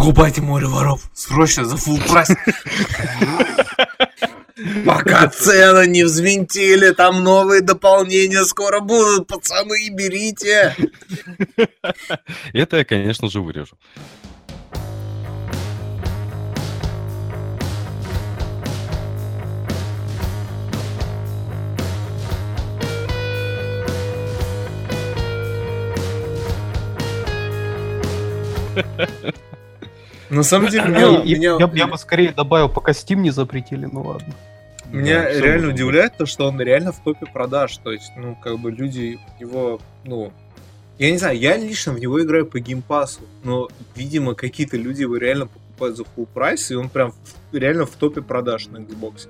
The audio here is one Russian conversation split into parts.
Покупайте море воров. Срочно за full прайс. Пока цены не взвинтили, там новые дополнения скоро будут, пацаны, берите. Это я, конечно же, вырежу. На самом деле, меня, Я, меня, я, я бы скорее добавил, пока Steam не запретили, ну ладно. меня Да, реально удивляет то, что он реально в топе продаж. То есть, ну, как бы люди его, ну, я не знаю, я лично в него играю по геймпасу, но, видимо, какие-то люди его реально покупают за full прайс, и он прям в- реально в топе продаж на Xbox.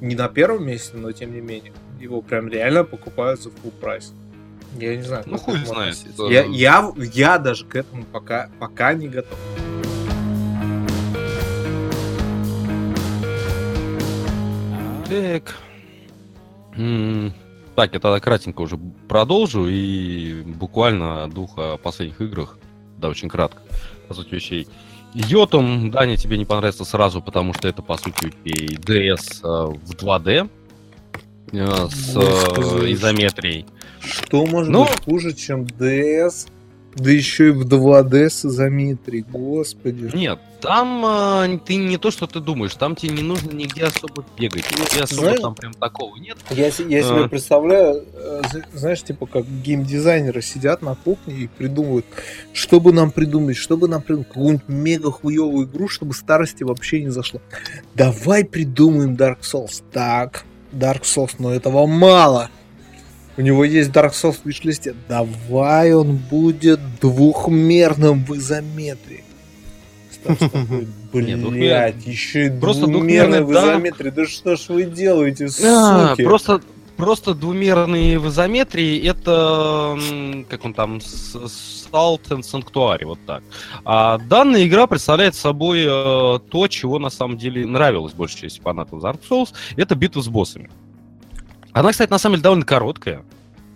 Не на первом месте, но тем не менее. Его прям реально покупают за full прайс. Я не знаю. Ну, хуй знает. Я, я, я даже к этому пока, пока не готов. Так. Так, я тогда кратенько уже продолжу и буквально о двух о последних играх, да, очень кратко, по сути вещей. Йотом, Даня, тебе не понравится сразу, потому что это, по сути, DS э, в 2D э, с э, изометрией. Что может Ну- быть хуже, чем DS? Да еще и в 2D с изометрией, господи. Нет, там э, ты не то, что ты думаешь, там тебе не нужно нигде особо бегать, нигде особо Знаешь- там прям такого нет. Я, я себе А. представляю, э, знаешь, типа как геймдизайнеры сидят на кухне и придумывают, что бы нам придумать, что бы нам придумать, какую-нибудь мега хуевую игру, чтобы старости вообще не зашло. Давай придумаем Dark Souls. Так, Dark Souls, но этого мало. У него есть Dark Souls в виш-листе. Давай он будет двухмерным в изометрии. Блять, еще и Просто двухмерный в изометрии. Да что ж вы делаете, А, суки? просто, просто двумерные в изометрии это, как он там, Salt and Sanctuary, вот так. А данная игра представляет собой э, то, чего на самом деле нравилось большей части фанатов Dark Souls, это битва с боссами. Она, кстати, на самом деле довольно короткая.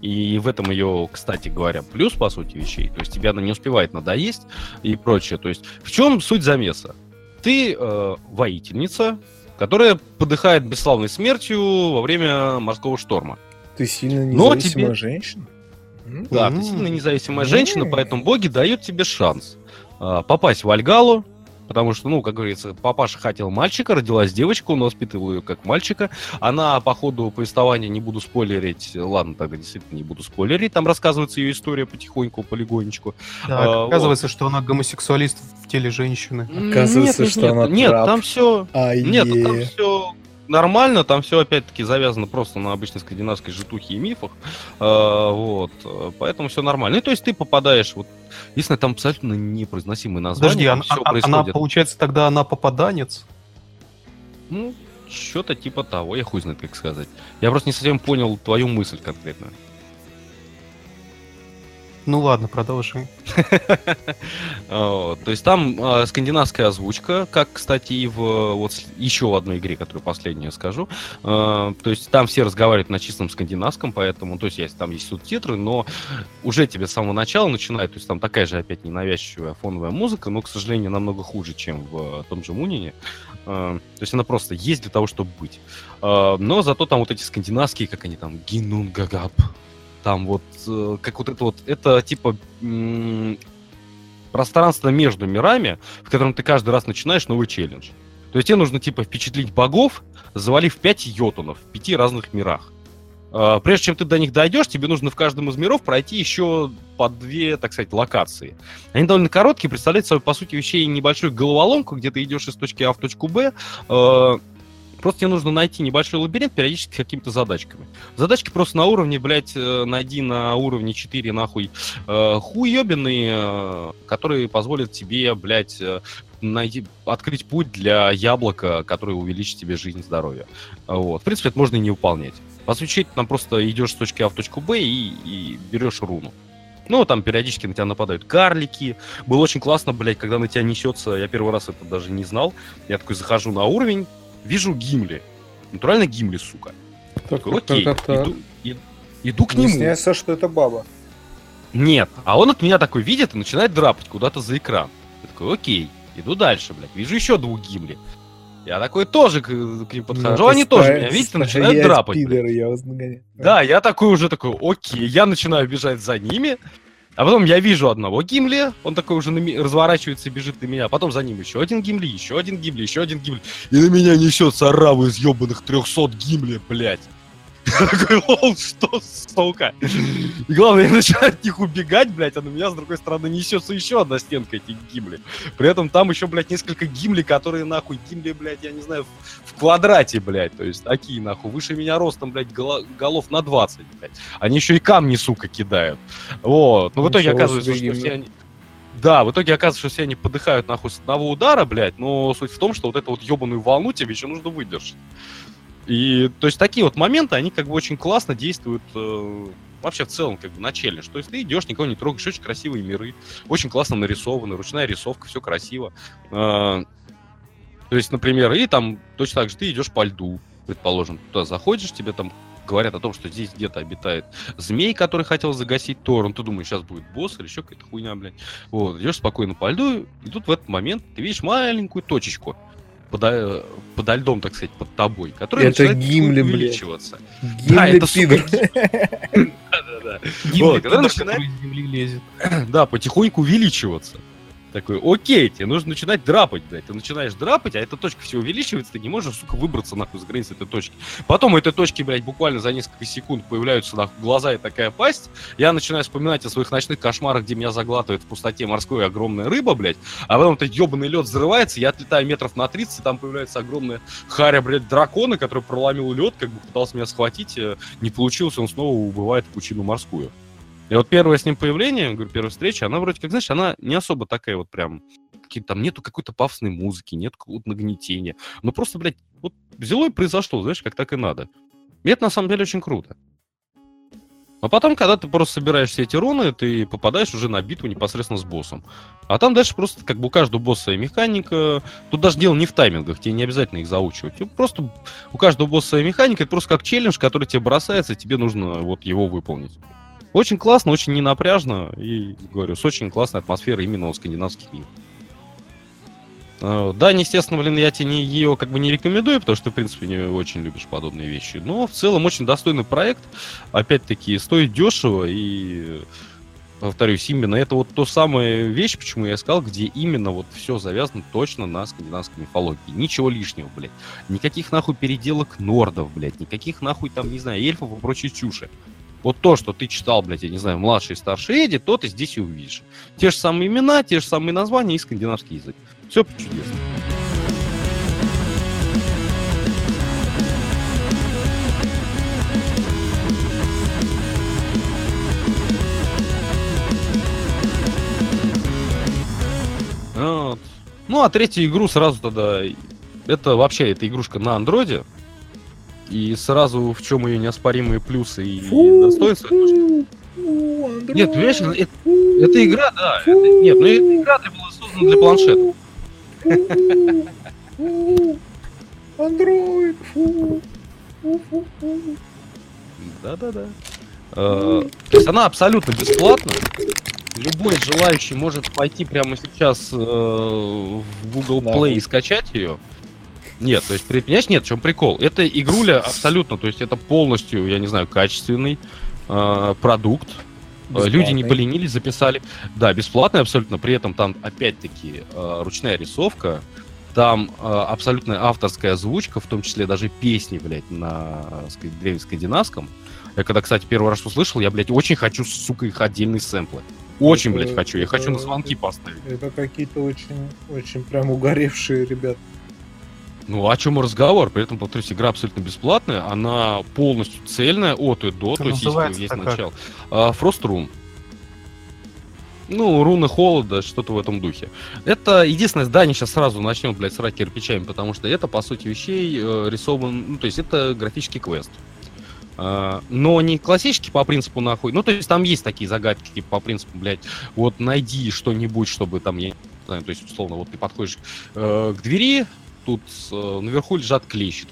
И в этом ее, кстати говоря, плюс, по сути, вещей. То есть тебе она не успевает надоесть и прочее. То есть в чем суть замеса? Ты э, воительница, которая подыхает бесславной смертью во время морского шторма. Ты сильно Но независимая тебе- женщина? Да, М. ты сильно независимая М. женщина, поэтому боги дают тебе шанс а, попасть в Альгалу, потому что, ну, как говорится, папаша хотел мальчика, родилась девочка, он воспитывал ее как мальчика. Она по ходу повествования, не буду спойлерить, ладно, тогда действительно не буду спойлерить, там рассказывается ее история потихоньку, полигонечку. Так, А, оказывается, что она гомосексуалист в теле женщины. Оказывается, Нет, нет, что нет, она Нет, трап. там все А, Нет, ну там все нормально, там все опять-таки завязано просто на обычной скандинавской житухе и мифах. А, вот. э, Поэтому все нормально. Ну, то есть ты попадаешь вот. Единственное, там абсолютно непроизносимые названия. Подожди, она, всё а- она, происходит. получается, тогда она попаданец? Ну, что-то типа того, я хуй знает, как сказать. Я просто не совсем понял твою мысль конкретно. Ну ладно, продолжи. Вот, То есть там э, скандинавская озвучка, как, кстати, и в э, вот еще одной игре, которую последнюю скажу. Э, То есть там все разговаривают на чистом скандинавском, поэтому, то есть есть- там есть субтитры, но уже тебе с самого начала начинает, то есть там такая же опять ненавязчивая фоновая музыка, но, к сожалению, намного хуже, чем в э, том же Мунине. Э, То есть она просто есть для того, чтобы быть. Э, Но зато там вот эти скандинавские, как они там, Гинунгагап, там вот, э, как вот это вот, это типа пространство между мирами, в котором ты каждый раз начинаешь новый челлендж. То есть тебе нужно типа впечатлить богов, завалив 5 йотунов в пяти разных мирах. А, Прежде чем ты до них дойдешь, тебе нужно в каждом из миров пройти еще по две, так сказать, локации. Они довольно короткие, представляют собой, по сути, вещей небольшую головоломку, где ты идешь из точки А в точку Б. Просто тебе нужно найти небольшой лабиринт периодически какими-то задачками. Задачки просто на уровне, блядь, э, найди на уровне 4, нахуй, э, хуёбиные, э, которые позволят тебе, блядь, э, найти, открыть путь для яблока, которое увеличит тебе жизнь здоровье. Вот. В принципе, это можно и не выполнять. По сути, там просто идешь с точки А в точку Б и, и берешь руну. Ну, там периодически на тебя нападают карлики. Было очень классно, блядь, когда на тебя несется. Я первый раз это даже не знал. Я такой захожу на уровень, вижу Гимли. Натурально Гимли, сука. Так, Такой, Окей, так, так, так. иду, и- иду к нему. Выясняется, что это баба. Нет, а он от меня такой видит и начинает драпать куда-то за экран. Я такой, окей, иду дальше, блядь. Вижу еще двух гимли. Я такой тоже к, к ним подхожу, Ну, они тоже ста- меня видят и начинают драпать. пидоры, я вас. Да, я такой уже такой, окей, я начинаю бежать за ними, а потом я вижу одного Гимли, он такой уже на разворачивается и бежит на меня, а потом за ним еще один Гимли, еще один Гимли, еще один Гимли, и на меня несется ораву из ебаных 300 Гимли, блядь. Я такой, лол, что, сука? И главное, я начинаю от них убегать, блядь, а на меня, с другой стороны, несется еще одна стенка этих гимли. При этом там еще, блядь, несколько гимли, которые, нахуй, гимли, блядь, я не знаю, в, в квадрате, блядь, то есть такие, нахуй, выше меня ростом, блядь, голо- голов на 20, блядь. Они еще и камни, сука, кидают. Вот. Но в итоге оказывается, что все они... Да, в итоге оказывается, что все они подыхают нахуй с одного удара, блядь, но суть в том, что вот эту вот ебаную волну тебе еще нужно выдержать. И, то есть, такие вот моменты, они как бы очень классно действуют э, вообще в целом, как бы, на челлендж. То есть, ты идешь, никого не трогаешь, очень красивые миры, очень классно нарисованы, ручная рисовка, все красиво. Э, то есть, например, и там точно так же ты идешь по льду, предположим, туда заходишь, тебе там говорят о том, что здесь где-то обитает змей, который хотел загасить Торн. Ты думаешь, сейчас будет босс или еще какая-то хуйня, блядь. Вот, идешь спокойно по льду, и тут в этот момент ты видишь маленькую точечку подо, подо льдом, так сказать, под тобой, которая Это начинает Гимли, увеличиваться. Гимли это, сука, пидор. Да-да-да. Гимли, начинает- который из земли лезет. Да, потихоньку увеличиваться. Такой, окей, тебе нужно начинать драпать, блядь. Ты начинаешь драпать, а эта точка все увеличивается, ты не можешь, сука, выбраться нахуй за границы этой точки. Потом у этой точки, блядь, буквально за несколько секунд появляются нахуй глаза и такая пасть. Я начинаю вспоминать о своих ночных кошмарах, где меня заглатывает в пустоте морской огромная рыба, блядь. А потом этот ебаный лед взрывается, я отлетаю метров на 30, и там появляется огромная харя, блядь, дракона, который проломил лед, как бы пытался меня схватить. э, Не получилось, он снова убывает в пучину морскую. И вот первое с ним появление, говорю, первая встреча, она вроде как, знаешь, она не особо такая вот прям, там нету какой-то пафосной музыки, нет какого-то нагнетения. Но просто, блядь, вот взяло и произошло, знаешь, как так и надо. И это на самом деле очень круто. А потом, когда ты просто собираешь все эти руны, ты попадаешь уже на битву непосредственно с боссом. А там дальше просто как бы у каждого босса своя механика. Тут даже дело не в таймингах, тебе не обязательно их заучивать. Просто у каждого босса своя механика, это просто как челлендж, который тебе бросается, и тебе нужно вот его выполнить. Очень классно, очень ненапряжно и, говорю, с очень классной атмосферой именно у скандинавских мир. Э, Да, естественно, блин, я тебе ее как бы не рекомендую, потому что в принципе, не очень любишь подобные вещи. Но в целом очень достойный проект. Опять-таки, стоит дешево и повторюсь, именно это вот то самая вещь, почему я сказал, где именно вот все завязано точно на скандинавской мифологии. Ничего лишнего, блядь. Никаких нахуй переделок нордов, блядь. Никаких нахуй там, не знаю, эльфов и прочей чуши. Вот то, что ты читал, блядь, я не знаю, младший и старший Эдди, то ты здесь и увидишь. Те же самые имена, те же самые названия и скандинавский язык. Все чудесно. Вот. Ну, а третью игру сразу тогда... Это вообще, эта игрушка на андроиде. И сразу в чем ее неоспоримые плюсы и достоинства. фу, фу, Нет, понимаешь, Android, это, фу, это игра, да. фу, это- нет, ну эта игра для- была создана для планшета. фу, фу, фу, фу, фу, фу. Да-да-да. Э, То есть она абсолютно бесплатна. Любой желающий может пойти прямо сейчас э, в Google. Play и скачать ее. Нет, то есть, понимаешь, нет, в чем прикол? Это игруля абсолютно, то есть это полностью, я не знаю, качественный э, продукт. Э, Люди не Бесплатный. поленились, записали. Да, бесплатный абсолютно. При этом там, опять-таки, э, ручная рисовка. Там э, абсолютно авторская озвучка, в том числе даже песни, блядь, на ска- древнескандинавском. Я когда, кстати, первый раз услышал, я, блядь, очень хочу, сука, их отдельные сэмплы. Очень, Это- блядь, хочу. Я это- хочу на звонки поставить. Это какие-то очень, очень прям угоревшие ребят. Ну, о чем разговор? При этом, повторюсь, игра абсолютно бесплатная, она полностью цельная от и до, Как то есть есть как? начало. А, Frost Room. Ну, руны холода, что-то в этом духе. Это единственное здание сейчас сразу начнем, блядь, срать кирпичами, потому что это, по сути вещей, э, рисован, ну, то есть это графический квест. А, но не классический по принципу нахуй. Ну, то есть там есть такие загадки, типа по принципу, блядь, вот найди что-нибудь, чтобы там, я не знаю, то есть, условно, вот ты подходишь э, к двери, тут э, наверху лежат клещи.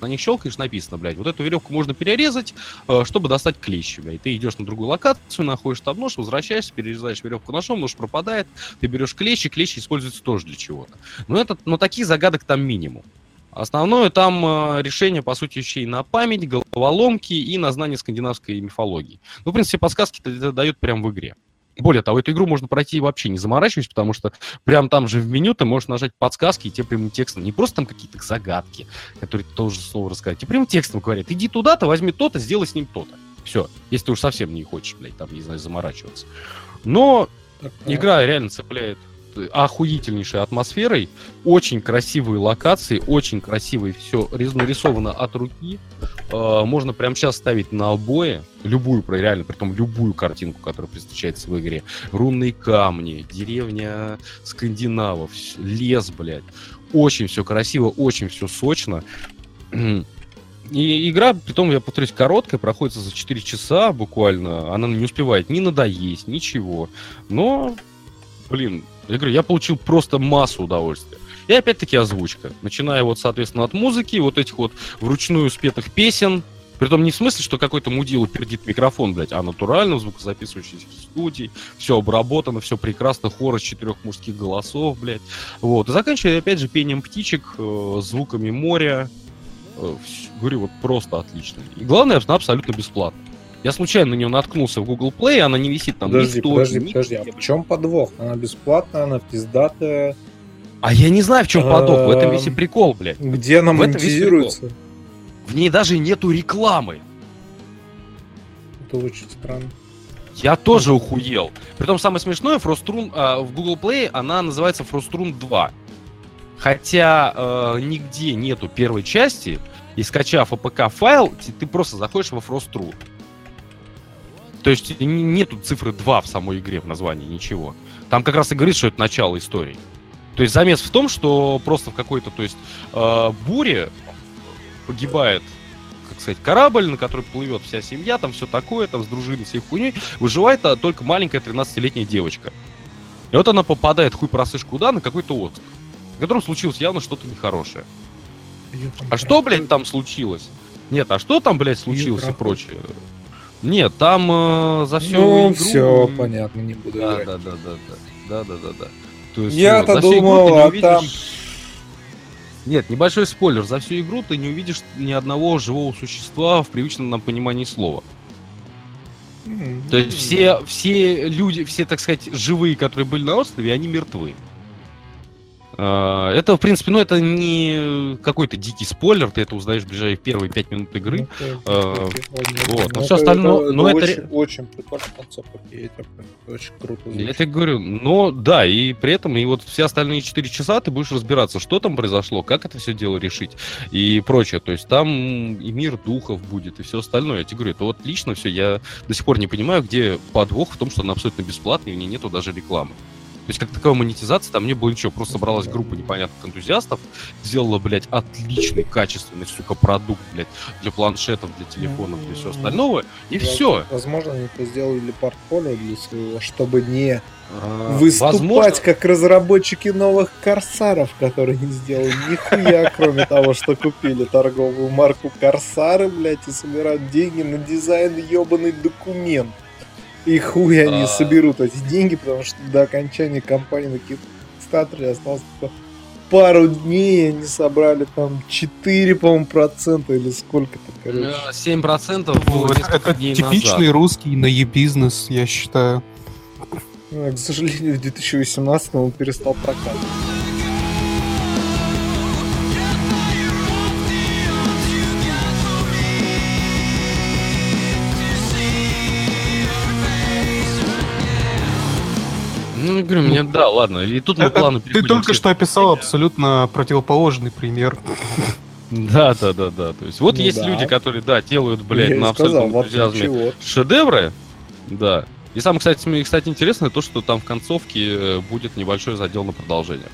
на них щелкаешь, написано, блядь, вот эту веревку можно перерезать, э, чтобы достать клещи, блядь. Ты идешь на другую локацию, находишь там нож, возвращаешься, перерезаешь веревку ножом, нож пропадает, ты берешь клещи, клещи используются тоже для чего-то. Но, это, но таких загадок там минимум. Основное там э, решение, по сути, вещей на память, головоломки и на знание скандинавской мифологии. Ну, в принципе, подсказки дают прямо в игре. Более того, эту игру можно пройти вообще не заморачиваясь, потому что прям там же в меню ты можешь нажать подсказки, и тебе прямым текстом, не просто там какие-то загадки, которые ты должен слово рассказать, тебе прямым текстом говорят, иди туда-то, возьми то-то, сделай с ним то-то. Все, если ты уж совсем не хочешь, блядь, там, не знаю, заморачиваться. Но игра реально цепляет охуительнейшей атмосферой, очень красивые локации, очень красивые все нарисовано от руки. Э, можно прямо сейчас ставить на обои любую, реально, при том любую картинку, которая встречается в игре. Рунные камни, деревня скандинавов, лес, блядь. Очень все красиво, очень все сочно. И игра, при том, я повторюсь, короткая, проходится за 4 часа буквально. Она не успевает ни надоесть, ничего. Но, блин, я говорю, я получил просто массу удовольствия. И опять-таки озвучка. Начиная вот, соответственно, от музыки, вот этих вот вручную спетых песен, Притом не в смысле, что какой-то мудила пердит микрофон, блядь, а натурально в студии, все обработано, все прекрасно, хор из четырех мужских голосов, блядь. Вот. И заканчивая, опять же, пением птичек, э, звуками моря. Э, говорю, вот просто отлично. И главное, она абсолютно бесплатно. Я случайно на нее наткнулся в Google Play, она не висит там подожди, ни в Подожди, ни подожди, а в чем подвох? Она бесплатная, она пиздатая. А я не знаю, в чем подвох, в этом весь и прикол, блядь. Где она монетизируется? В ней даже нету рекламы. Это очень странно. Я тоже ухуел. Притом самое смешное, Frostrum э, в Google Play она называется Frostrum 2. Хотя э, нигде нету первой части, и скачав APK файл, ты просто заходишь во Frostrum. То есть нету цифры 2 в самой игре в названии, ничего. Там как раз и говорит, что это начало истории. То есть замес в том, что просто в какой-то, то есть э, буре погибает, как сказать, корабль, на который плывет вся семья, там все такое, там с дружиной, всей хуйней, выживает а, только маленькая 13-летняя девочка. И вот она попадает хуй просышь куда, на какой-то остров, в котором случилось явно что-то нехорошее. А что, блядь, там случилось? Нет, а что там, блядь, случилось и прочее? Нет, там э, за всю ну, игру... все понятно, не буду да, играть. Да, да, да, да, да, да, да, да. Я-то ну, думал, а увидишь... там... Нет, небольшой спойлер. За всю игру ты не увидишь ни одного живого существа в привычном нам понимании слова. То есть все, все люди, все, так сказать, живые, которые были на острове, они мертвы. А, это, в принципе, ну, это не какой-то дикий спойлер, ты это узнаешь в ближайшие первые пять минут игры. Ну, а, вот, но все остальное... но это, очень, очень прикольный концепт, это очень круто. Звучит. Я тебе говорю, но да, и при этом, и вот все остальные 4 часа ты будешь разбираться, что там произошло, как это все дело решить и прочее. То есть там и мир духов будет, и все остальное. Я тебе говорю, это вот лично все, я до сих пор не понимаю, где подвох в том, что она абсолютно бесплатная, и в ней нету даже рекламы. То есть, как таковая монетизация там не было ничего. Просто собралась группа непонятных энтузиастов, сделала, блядь, отличный, качественный, сука, продукт, блядь, для планшетов, для телефонов, для всего остального, и Я, все. Возможно, они это сделали для портфолио, для своего, чтобы не а, выступать возможно... как разработчики новых корсаров, которые не сделали нихуя, кроме того, что купили торговую марку Корсары, блядь, и собирают деньги на дизайн ебаный документ. И хуй они а... соберут эти деньги, потому что до окончания кампании на Кикстартере осталось пару дней, и они собрали там 4, по-моему, процента или сколько-то, короче. 7 процентов было несколько дней Типичный назад. русский на e-бизнес, я считаю. Ну, к сожалению, в 2018 он перестал прокатывать. Ну, говорю, мне да, ладно. И тут мы плавно Ты только что описал абсолютно противоположный пример. Да, да, да, да. То есть вот ну, есть да. люди, которые, да, делают, блядь, на абсолютном энтузиазме шедевры. Да. И самое, кстати, кстати, интересное то, что там в концовке э, будет небольшой задел на продолжение.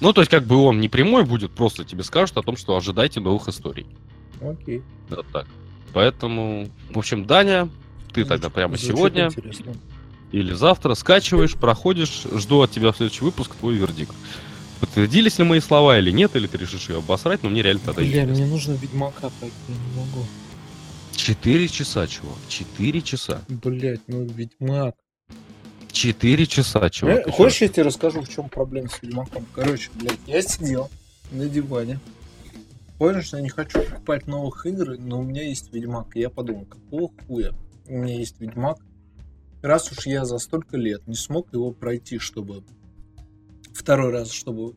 Ну, то есть, как бы он не прямой будет, просто тебе скажут о том, что ожидайте новых историй. Окей. Вот так. Поэтому, в общем, Даня, ты тогда прямо Звучит сегодня интересно или завтра скачиваешь, проходишь, жду от тебя в следующий выпуск твой вердикт. подтвердились ли мои слова или нет, или ты решишь ее обосрать, но мне реально тогда Бля, интересно. мне нужно Ведьмака пройти, я не могу. Четыре часа, чувак. Четыре часа. Блять, ну Ведьмак. Четыре часа, чувак. Э, чё? Хочешь, я тебе расскажу, в чем проблема с Ведьмаком? Короче, блядь, я сидел на диване. Понял, что я не хочу покупать новых игр, но у меня есть Ведьмак. И я подумал, какого хуя? У меня есть Ведьмак. Раз уж я за столько лет не смог его пройти, чтобы второй раз, чтобы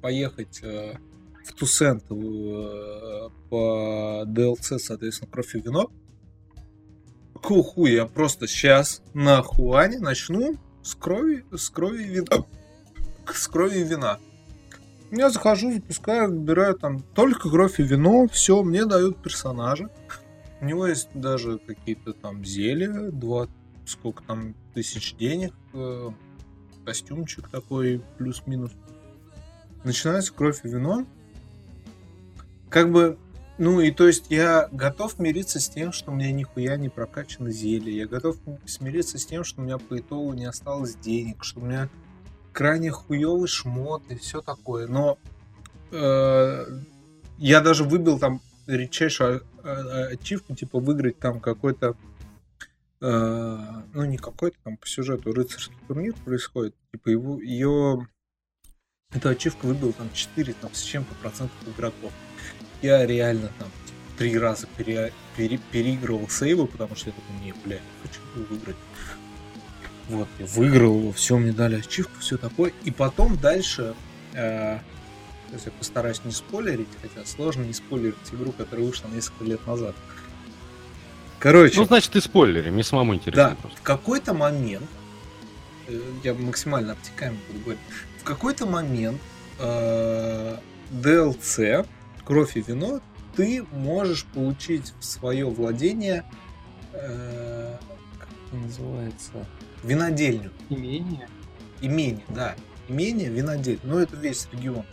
поехать э, в Тусент э, по DLC, соответственно, кровь и вино. Хуя? Я просто сейчас на Хуане начну с крови, с крови вина. С крови вина. Я захожу, запускаю, выбираю там только кровь и вино, все, мне дают персонажа. У него есть даже какие-то там зелья, два, сколько там, тысяч денег, э, костюмчик такой, плюс-минус. Начинается кровь и вино. Как бы, ну и то есть я готов мириться с тем, что у меня нихуя не прокачано зелье. Я готов смириться с тем, что у меня по итогу не осталось денег, что у меня крайне хуёвый шмот и все такое. Но э, я даже выбил там редчайшую а- а- ачивку, типа выиграть там какой-то э, ну не какой-то там по сюжету рыцарский турнир происходит. Типа его ее эта ачивка выбила там 4 там, с чем-то процентов игроков. Я реально там три раза пере- пере- переигрывал сейвы, потому что я такой, не, бля, не хочу выиграть. Вот, я выиграл его, все, мне дали ачивку, все такое. И потом дальше, э, сейчас я постараюсь не спойлерить, хотя сложно не спойлерить игру, которая вышла несколько лет назад. Короче, Ну, значит, ты спойлери, мне самому интересно да, просто. в какой-то момент, э, я максимально обтекаемо буду говорить, в какой-то момент э, DLC, кровь и вино, ты можешь получить в свое владение, э, как это называется, винодельню. Имение. Имение, да. Имение, винодель. Ну, это весь регион.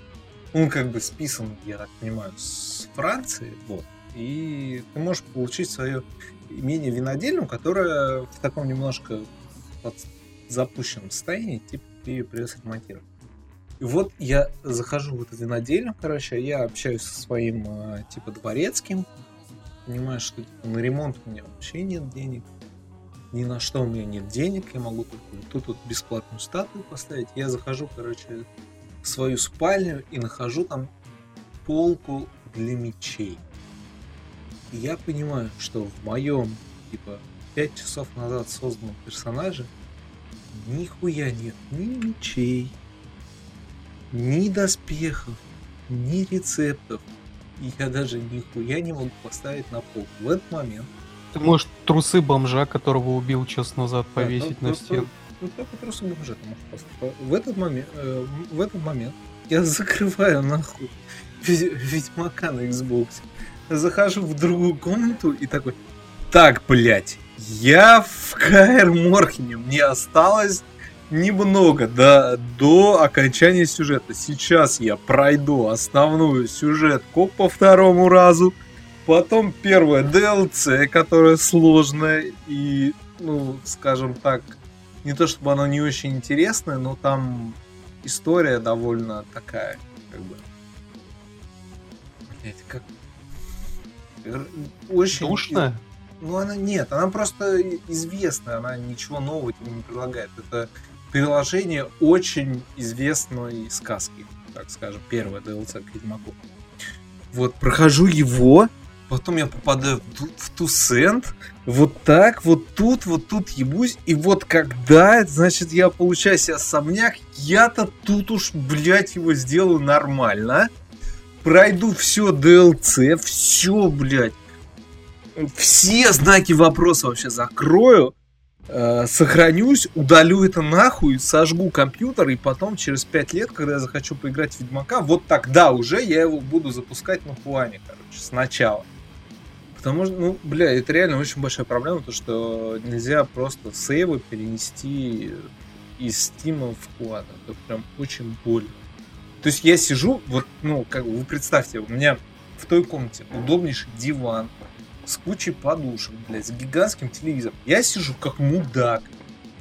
Он как бы списан, я так понимаю, с Франции. Вот. И ты можешь получить свое имение винодельню, которое в таком немножко под запущенном состоянии, типа ее придется ремонтировать. И вот я захожу в эту винодельню, короче, я общаюсь со своим э, типа дворецким, понимаю, что типа, на ремонт у меня вообще нет денег, ни на что у меня нет денег, я могу только тут вот бесплатную статую поставить. Я захожу, короче, в свою спальню и нахожу там полку для мечей. И я понимаю, что в моем, типа, 5 часов назад созданном персонаже нихуя нет ни мечей, ни доспехов, ни рецептов. И я даже нихуя не могу поставить на пол. В этот момент Ты можешь трусы бомжа, которого убил час назад, Да, повесить ну, на просто- стену. Ну, только просто бомжа там просто. В этот момент, э, в этот момент я закрываю нахуй Ведь- Ведьмака на Xbox. Захожу в другую комнату и такой, так, блядь, я в КР Морхене, мне осталось немного до, до окончания сюжета. Сейчас я пройду основную сюжетку по второму разу, потом первое DLC, которое сложное и, ну, скажем так, не то чтобы оно не очень интересное, но там история довольно такая, как бы. Блять, как. Очень. Душно? Ну, она нет, она просто известная, она ничего нового тебе не предлагает. Это приложение очень известной сказки, так скажем, первое DLC к Ведьмаку. Вот, прохожу его, потом я попадаю в, Ту- в Тусент, вот так, вот тут, вот тут ебусь, и вот когда, значит, я получаю себе особняк, я-то тут уж, блядь, его сделаю нормально, пройду все DLC, все, блядь, все знаки вопроса вообще закрою, э, сохранюсь, удалю это нахуй, сожгу компьютер, и потом через 5 лет, когда я захочу поиграть в Ведьмака, вот тогда уже я его буду запускать на Хуане, короче, сначала. Потому что, ну, бля, это реально очень большая проблема, то что нельзя просто сейвы перенести из Стима в Хуан. Это прям очень больно. То есть я сижу, вот, ну, как бы вы представьте, у меня в той комнате удобнейший диван, с кучей подушек, блядь, с гигантским телевизором. Я сижу как мудак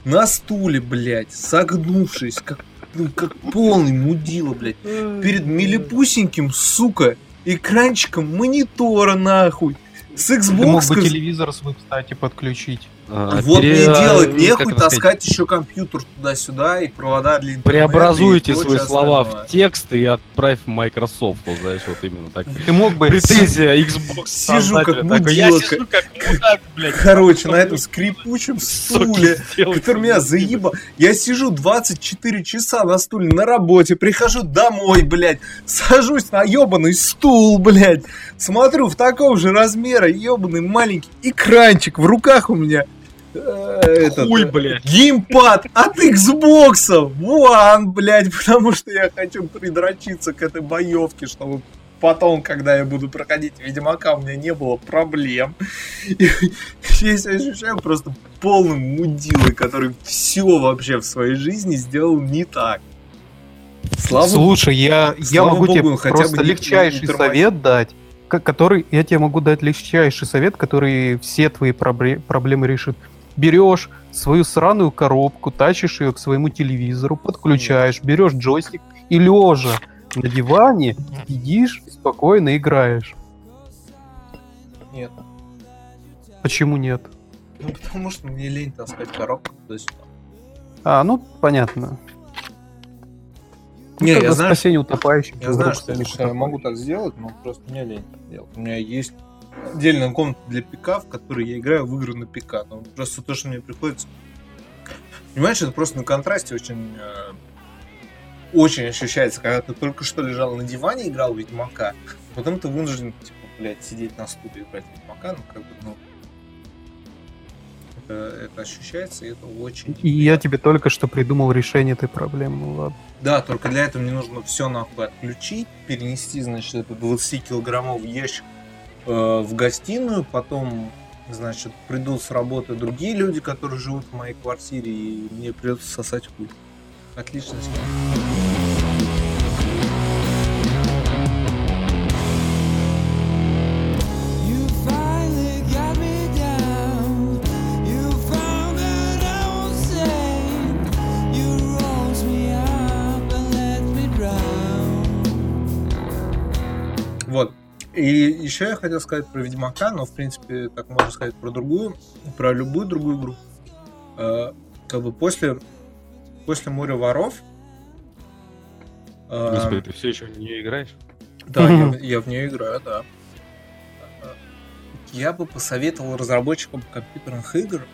на стуле, блядь, согнувшись, как ну, как полный мудила, блядь. Перед милипусеньким, сука, экранчиком монитора, нахуй. С Ты мог бы Xbox. телевизор свой, кстати, подключить. А, Вот мне пере- делать как нехуй, таскать еще компьютер туда-сюда и провода для интернета. Преобразуйте свои слова в текст и отправь в Microsoft, вот, знаешь, вот именно так. Ты мог бы... Претензия Xbox Сижу как мудак, блядь. Короче, на этом скрипучем стуле, который меня заебал. Я сижу 24 часа на стуле на работе, прихожу домой, блядь, сажусь на ебаный стул, блядь, смотрю в таком же размера ебаный маленький экранчик в руках у меня. э, этот, Хуй, э, блядь. Геймпад от Xbox One, блядь, потому что я хочу придрочиться к этой боевке, чтобы потом, когда я буду проходить Ведьмака, у меня не было проблем. И я себя ощущаю просто полным мудилой, который все вообще в своей жизни сделал не так. Слава Слушай, я, я слава могу богу, тебе просто не- легчайший не совет дать, который я тебе могу дать легчайший совет, который все твои пробле- проблемы решит. Берешь свою сраную коробку, тащишь ее к своему телевизору, подключаешь, берешь джойстик и лежа на диване сидишь спокойно играешь. Нет. Почему нет? Ну, потому что мне лень таскать коробку туда-сюда. А, ну понятно. Ну, Не, я знаю, спасение утопающих. Я знаю, что, я могу так сделать, но просто мне лень делать. У меня есть отдельная комната для ПК, в которой я играю в игры на ПК. Но просто то, что мне приходится... Понимаешь, это просто на контрасте очень... э, очень ощущается, когда ты только что лежал на диване и играл в Ведьмака, потом ты вынужден, типа, блядь, сидеть на стуле и играть в Ведьмака, ну, как бы, ну... Это, это ощущается, и это очень... И я тебе только что придумал решение этой проблемы. Ну ладно. Да, только для этого мне нужно все нахуй отключить, перенести, значит, этот 20-килограммовый ящик э, в гостиную, потом, значит, придут с работы другие люди, которые живут в моей квартире, и мне придется сосать хуй. Отлично. И еще я хотел сказать про Ведьмака, но, в принципе, так можно сказать про другую, про любую другую игру. Э, как бы после, после «Моря воров» э, Господи, ты все еще не играешь? Да, я, я в нее играю, да. Я бы посоветовал разработчикам компьютерных игр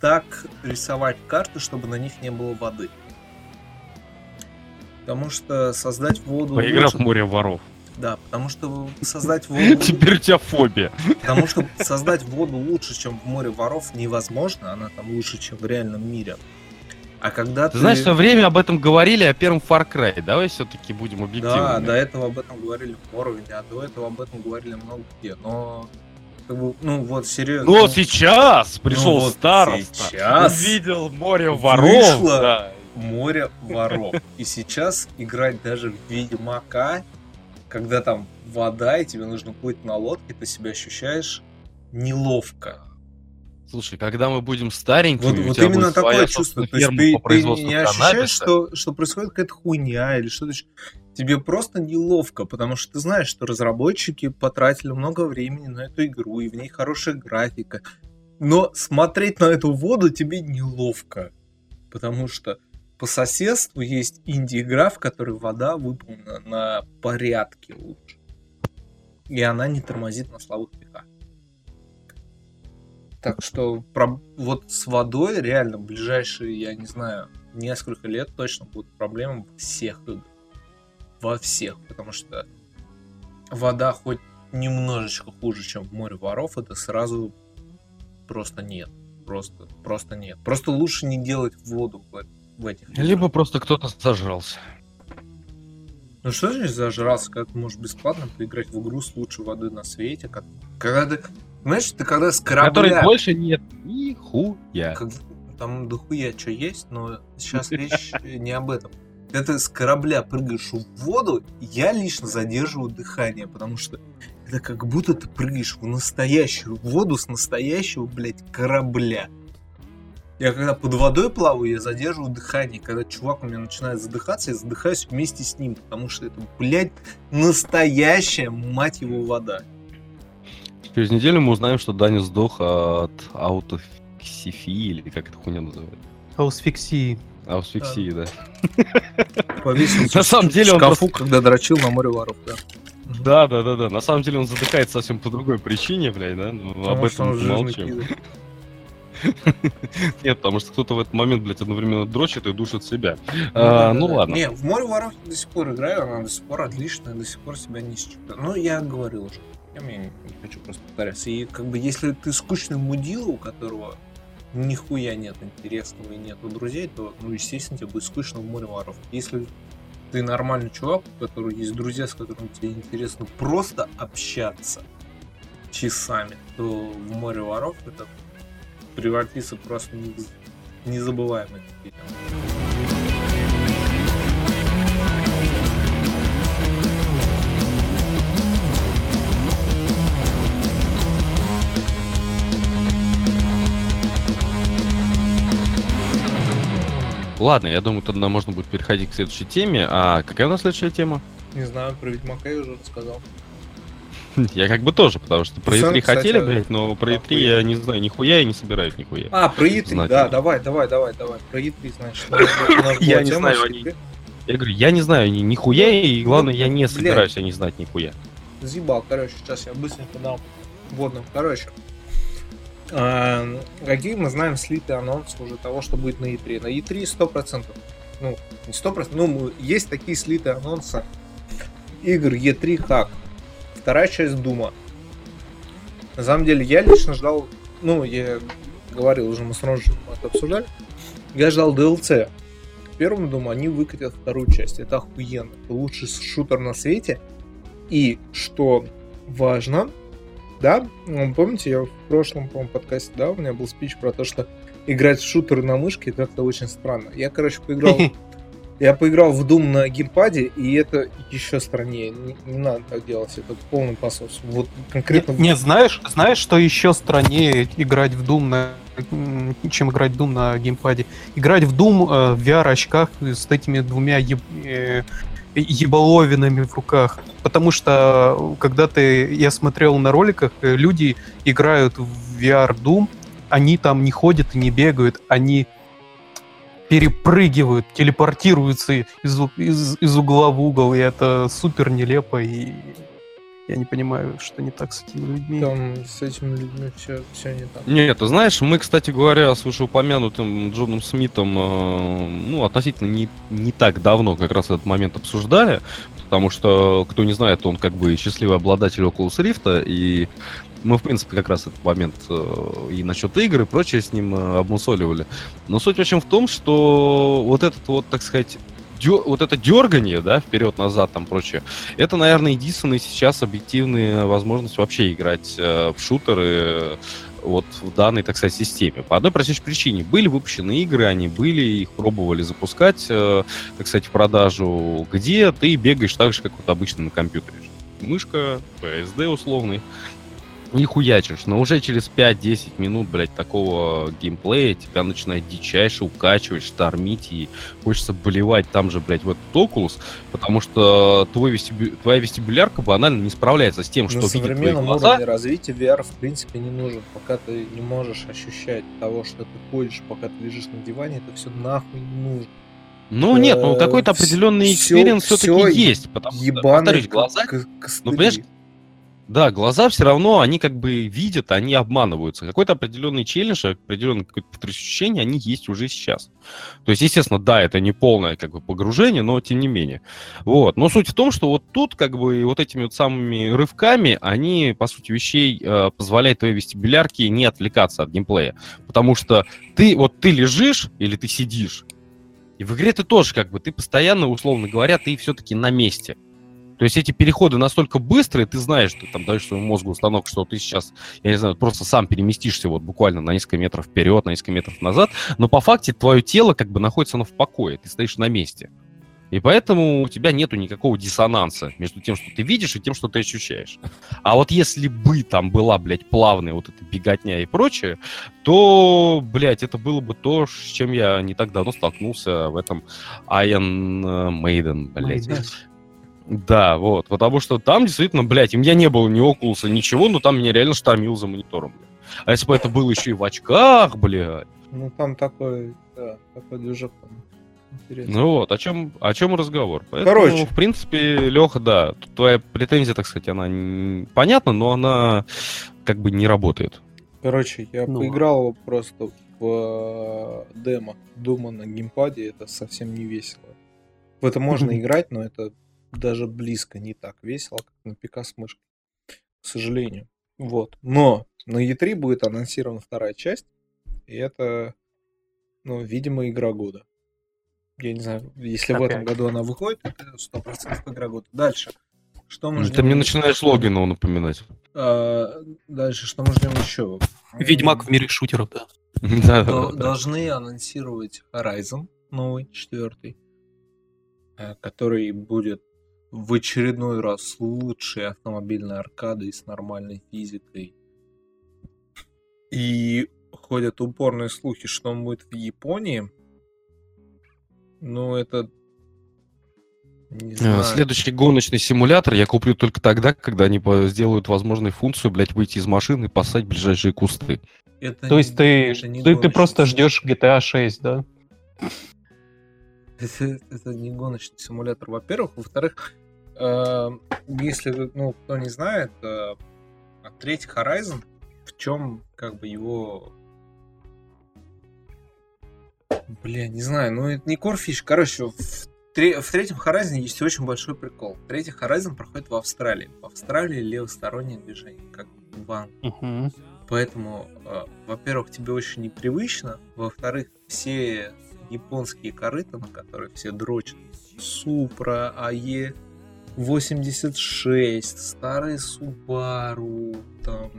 так рисовать карты, чтобы на них не было воды. Потому что создать воду... Поиграв в лучше- море воров. Да, потому что создать воду... Теперь у тебя фобия. Потому что создать воду лучше, чем в море воров, невозможно. Она там лучше, чем в реальном мире. А когда ты... Ты знаешь, что время об этом говорили о первом Far Cry. Давай все-таки будем объективными. Да, до этого об этом говорили в Моровине, а до этого об этом говорили много где. Но, как бы, ну вот, серьезно. Но сейчас пришел Ну вот староста, сейчас увидел море воров. вышло. да. море воров. И сейчас играть даже в Ведьмака, когда там вода, и тебе нужно плыть на лодке, ты себя ощущаешь неловко. Слушай, когда мы будем старенькими, Вот, вот именно такое чувство. То есть ты, ты не ощущаешь, что, что происходит какая-то хуйня или что-то. Тебе просто неловко, потому что ты знаешь, что разработчики потратили много времени на эту игру, и в ней хорошая графика. Но смотреть на эту воду тебе неловко. Потому что по соседству есть инди-игра, в которой вода выполнена на порядке лучше. И она не тормозит на слабых пиках. Так что про- вот с водой реально ближайшие, я не знаю, несколько лет точно будут проблемы во всех играх. Во всех. Потому что вода хоть немножечко хуже, чем в море воров, это сразу просто нет. Просто, просто нет. Просто лучше не делать воду в, в этих играх. Либо просто кто-то зажрался. Ну что значит зажрался, когда ты можешь бесплатно поиграть в игру с лучшей воды на свете? Как... Когда ты... Знаешь, ты когда с корабля... Которой больше нет нихуя. Как- Там дохуя что есть, но сейчас речь не об этом. Когда ты с корабля прыгаешь в воду, я лично задерживаю дыхание, потому что это как будто ты прыгаешь в настоящую воду с настоящего, блядь, корабля. Я когда под водой плаваю, я задерживаю дыхание. Когда чувак у меня начинает задыхаться, я задыхаюсь вместе с ним, потому что это, блядь, настоящая, мать его, вода. Через неделю мы узнаем, что Даня сдох от аутофиксифии, или как эта хуйня называется? Аусфиксии. Аутофиксии, да. Повесился На самом деле он шкафу, когда дрочил на море воров, да. Да, да, да, да. На самом деле он задыхается совсем по другой причине, блядь, да? Ну, об этом молчим. Нет, потому что кто-то в этот момент, блядь, одновременно дрочит и душит себя. Ну, А, Ну ладно. Не, в море воров до сих пор играю, она до сих пор отличная, до сих пор себя не считаю. Ну, я говорил уже. Я не хочу просто повторяться. И как бы если ты скучный мудила, у которого нихуя нет интересного и нету друзей, то, ну, естественно, тебе будет скучно в море воров. Если ты нормальный чувак, у которого есть друзья, с которыми тебе интересно просто общаться часами, то в море воров это превратится просто в незабываемый фильм. Ладно, я думаю, тогда можно будет переходить к следующей теме. А какая у нас следующая тема? Не знаю, про Ведьмака я уже рассказал. Я как бы тоже, потому что про Сам, E3 кстати, хотели, блядь, но про E3 охуенно. я не знаю, нихуя и не собираюсь нихуя. А, про E3, Знать да, давай, давай, давай, давай. Про E3, значит. Я не знаю, они- E3. Я говорю, я не знаю ни, нихуя, и главное, я не блядь. собираюсь о не знать нихуя. Заебал, короче, сейчас я быстренько дам вводным. Короче, а, какие мы знаем слитый анонс уже того, что будет на E3? На E3 100%. Ну, не 100%, ну, есть такие слитые анонсы игр E3 как вторая часть Дума. На самом деле, я лично ждал, ну, я говорил уже, мы с Роджером это обсуждали, я ждал DLC. К первому Думу они выкатят вторую часть. Это охуенно. Это лучший шутер на свете. И что важно, да, ну, помните, я в прошлом, по подкасте, да, у меня был спич про то, что играть в шутеры на мышке как-то очень странно. Я, короче, поиграл, я поиграл в Doom на геймпаде, и это еще страннее. Не, не надо так делать, это полный посос. Вот конкретно... Не, знаешь, знаешь, что еще страннее играть в Doom на чем играть в Doom на геймпаде. Играть в Doom э, в VR-очках с этими двумя еб- э, ебаловинами в руках. Потому что, когда ты, я смотрел на роликах, э, люди играют в VR Doom, они там не ходят и не бегают, они перепрыгивают, телепортируются из, из, из угла в угол, и это супер нелепо, и я не понимаю, что не так с этими людьми. Там с этими людьми все, все не так. Нет, ты знаешь, мы, кстати говоря, с вышеупомянутым Джоном Смитом, э, ну, относительно не, не так давно как раз этот момент обсуждали, потому что, кто не знает, он как бы счастливый обладатель Oculus Rift, и мы, в принципе, как раз этот момент э, и насчет игр и прочее с ним э, обмусоливали. Но суть, в общем, в том, что вот этот вот, так сказать, вот это дергание, да, вперед-назад там прочее, это, наверное, единственная сейчас объективная возможность вообще играть э, в шутеры э, вот в данной, так сказать, системе. По одной простой причине. Были выпущены игры, они были, их пробовали запускать, э, так сказать, в продажу, где ты бегаешь так же, как вот обычно на компьютере. Мышка, PSD условный, и хуячишь. Но уже через 5-10 минут, блядь, такого геймплея тебя начинает дичайше укачивать, штормить, и хочется болевать там же, блядь, в этот Oculus, потому что твой вестибю- твоя вестибулярка банально не справляется с тем, что На видят твои современном глаза. уровне развития VR в принципе не нужен. Пока ты не можешь ощущать того, что ты ходишь, пока ты лежишь на диване, это все нахуй не нужно. Ну нет, ну Э, какой-то определенный experience все-таки есть. Потому что, повторюсь, глаза, ну, понимаешь, да, глаза все равно, они как бы видят, они обманываются. Какой-то определенный челлендж, определенное какое-то ощущение, они есть уже сейчас. То есть, естественно, да, это не полное как бы погружение, но тем не менее. Вот. Но суть в том, что вот тут как бы вот этими вот самыми рывками, они, по сути вещей, э, позволяют твоей вестибулярке не отвлекаться от геймплея. Потому что ты, вот ты лежишь или ты сидишь, и в игре ты тоже как бы, ты постоянно, условно говоря, ты все-таки на месте. То есть эти переходы настолько быстрые, ты знаешь, ты там даешь своему мозгу установку, что ты сейчас, я не знаю, просто сам переместишься вот буквально на несколько метров вперед, на несколько метров назад, но по факту твое тело как бы находится оно в покое, ты стоишь на месте. И поэтому у тебя нету никакого диссонанса между тем, что ты видишь, и тем, что ты ощущаешь. А вот если бы там была, блядь, плавная вот эта беготня и прочее, то, блядь, это было бы то, с чем я не так давно столкнулся в этом Iron Maiden, блядь. Да, вот, потому что там действительно, блядь, у меня не было ни Oculus, ничего, но там меня реально штормил за монитором, блядь. А если бы это было еще и в очках, блядь, Ну, там такой, да, такой движок. там Интересно. ну вот, о чем, о чем разговор. Поэтому, Короче. в принципе, Леха, да, тут твоя претензия, так сказать, она понятна, но она как бы не работает. Короче, я Ну. поиграл просто в э, демо Дума на геймпаде, это совсем не весело. В это можно играть, но это даже близко не так весело, как на ПК с мышкой. К сожалению. Вот. Но на E3 будет анонсирована вторая часть, и это, ну, видимо, игра года. Я не знаю, если в этом Опять. году она выходит, это 100% игра года. Дальше. Что мы Ты мне ждем? начинаешь Логинова напоминать. А, дальше, что мы ждем еще? Ведьмак в мире шутеров, да. Да, Дол- Должны анонсировать Horizon новый, четвертый, э, который будет в очередной раз лучшей автомобильной аркадой с нормальной физикой. И ходят упорные слухи, что он будет в Японии. Ну, это... Не Э, знаю. Следующий гоночный симулятор я куплю только тогда, когда они сделают возможной функцию, блядь, выйти из машины и посадить ближайшие кусты. Это То не- есть ты, это не ты, ты просто ждешь GTA 6, да? Это, это не гоночный симулятор, во-первых. Во-вторых, если вы, ну, кто не знает, э, третий Horizon, в чем как бы его... Бля, не знаю, ну это не корфиш. Короче, в, тре- в третьем Horizon есть очень большой прикол. Третий Horizon проходит в Австралии. В Австралии левостороннее движение, как в Англии. Поэтому, э, во-первых, тебе очень непривычно, во-вторых, все японские корыта, на которые все дрочат, Супра, АЕ 86, старые Субару, там,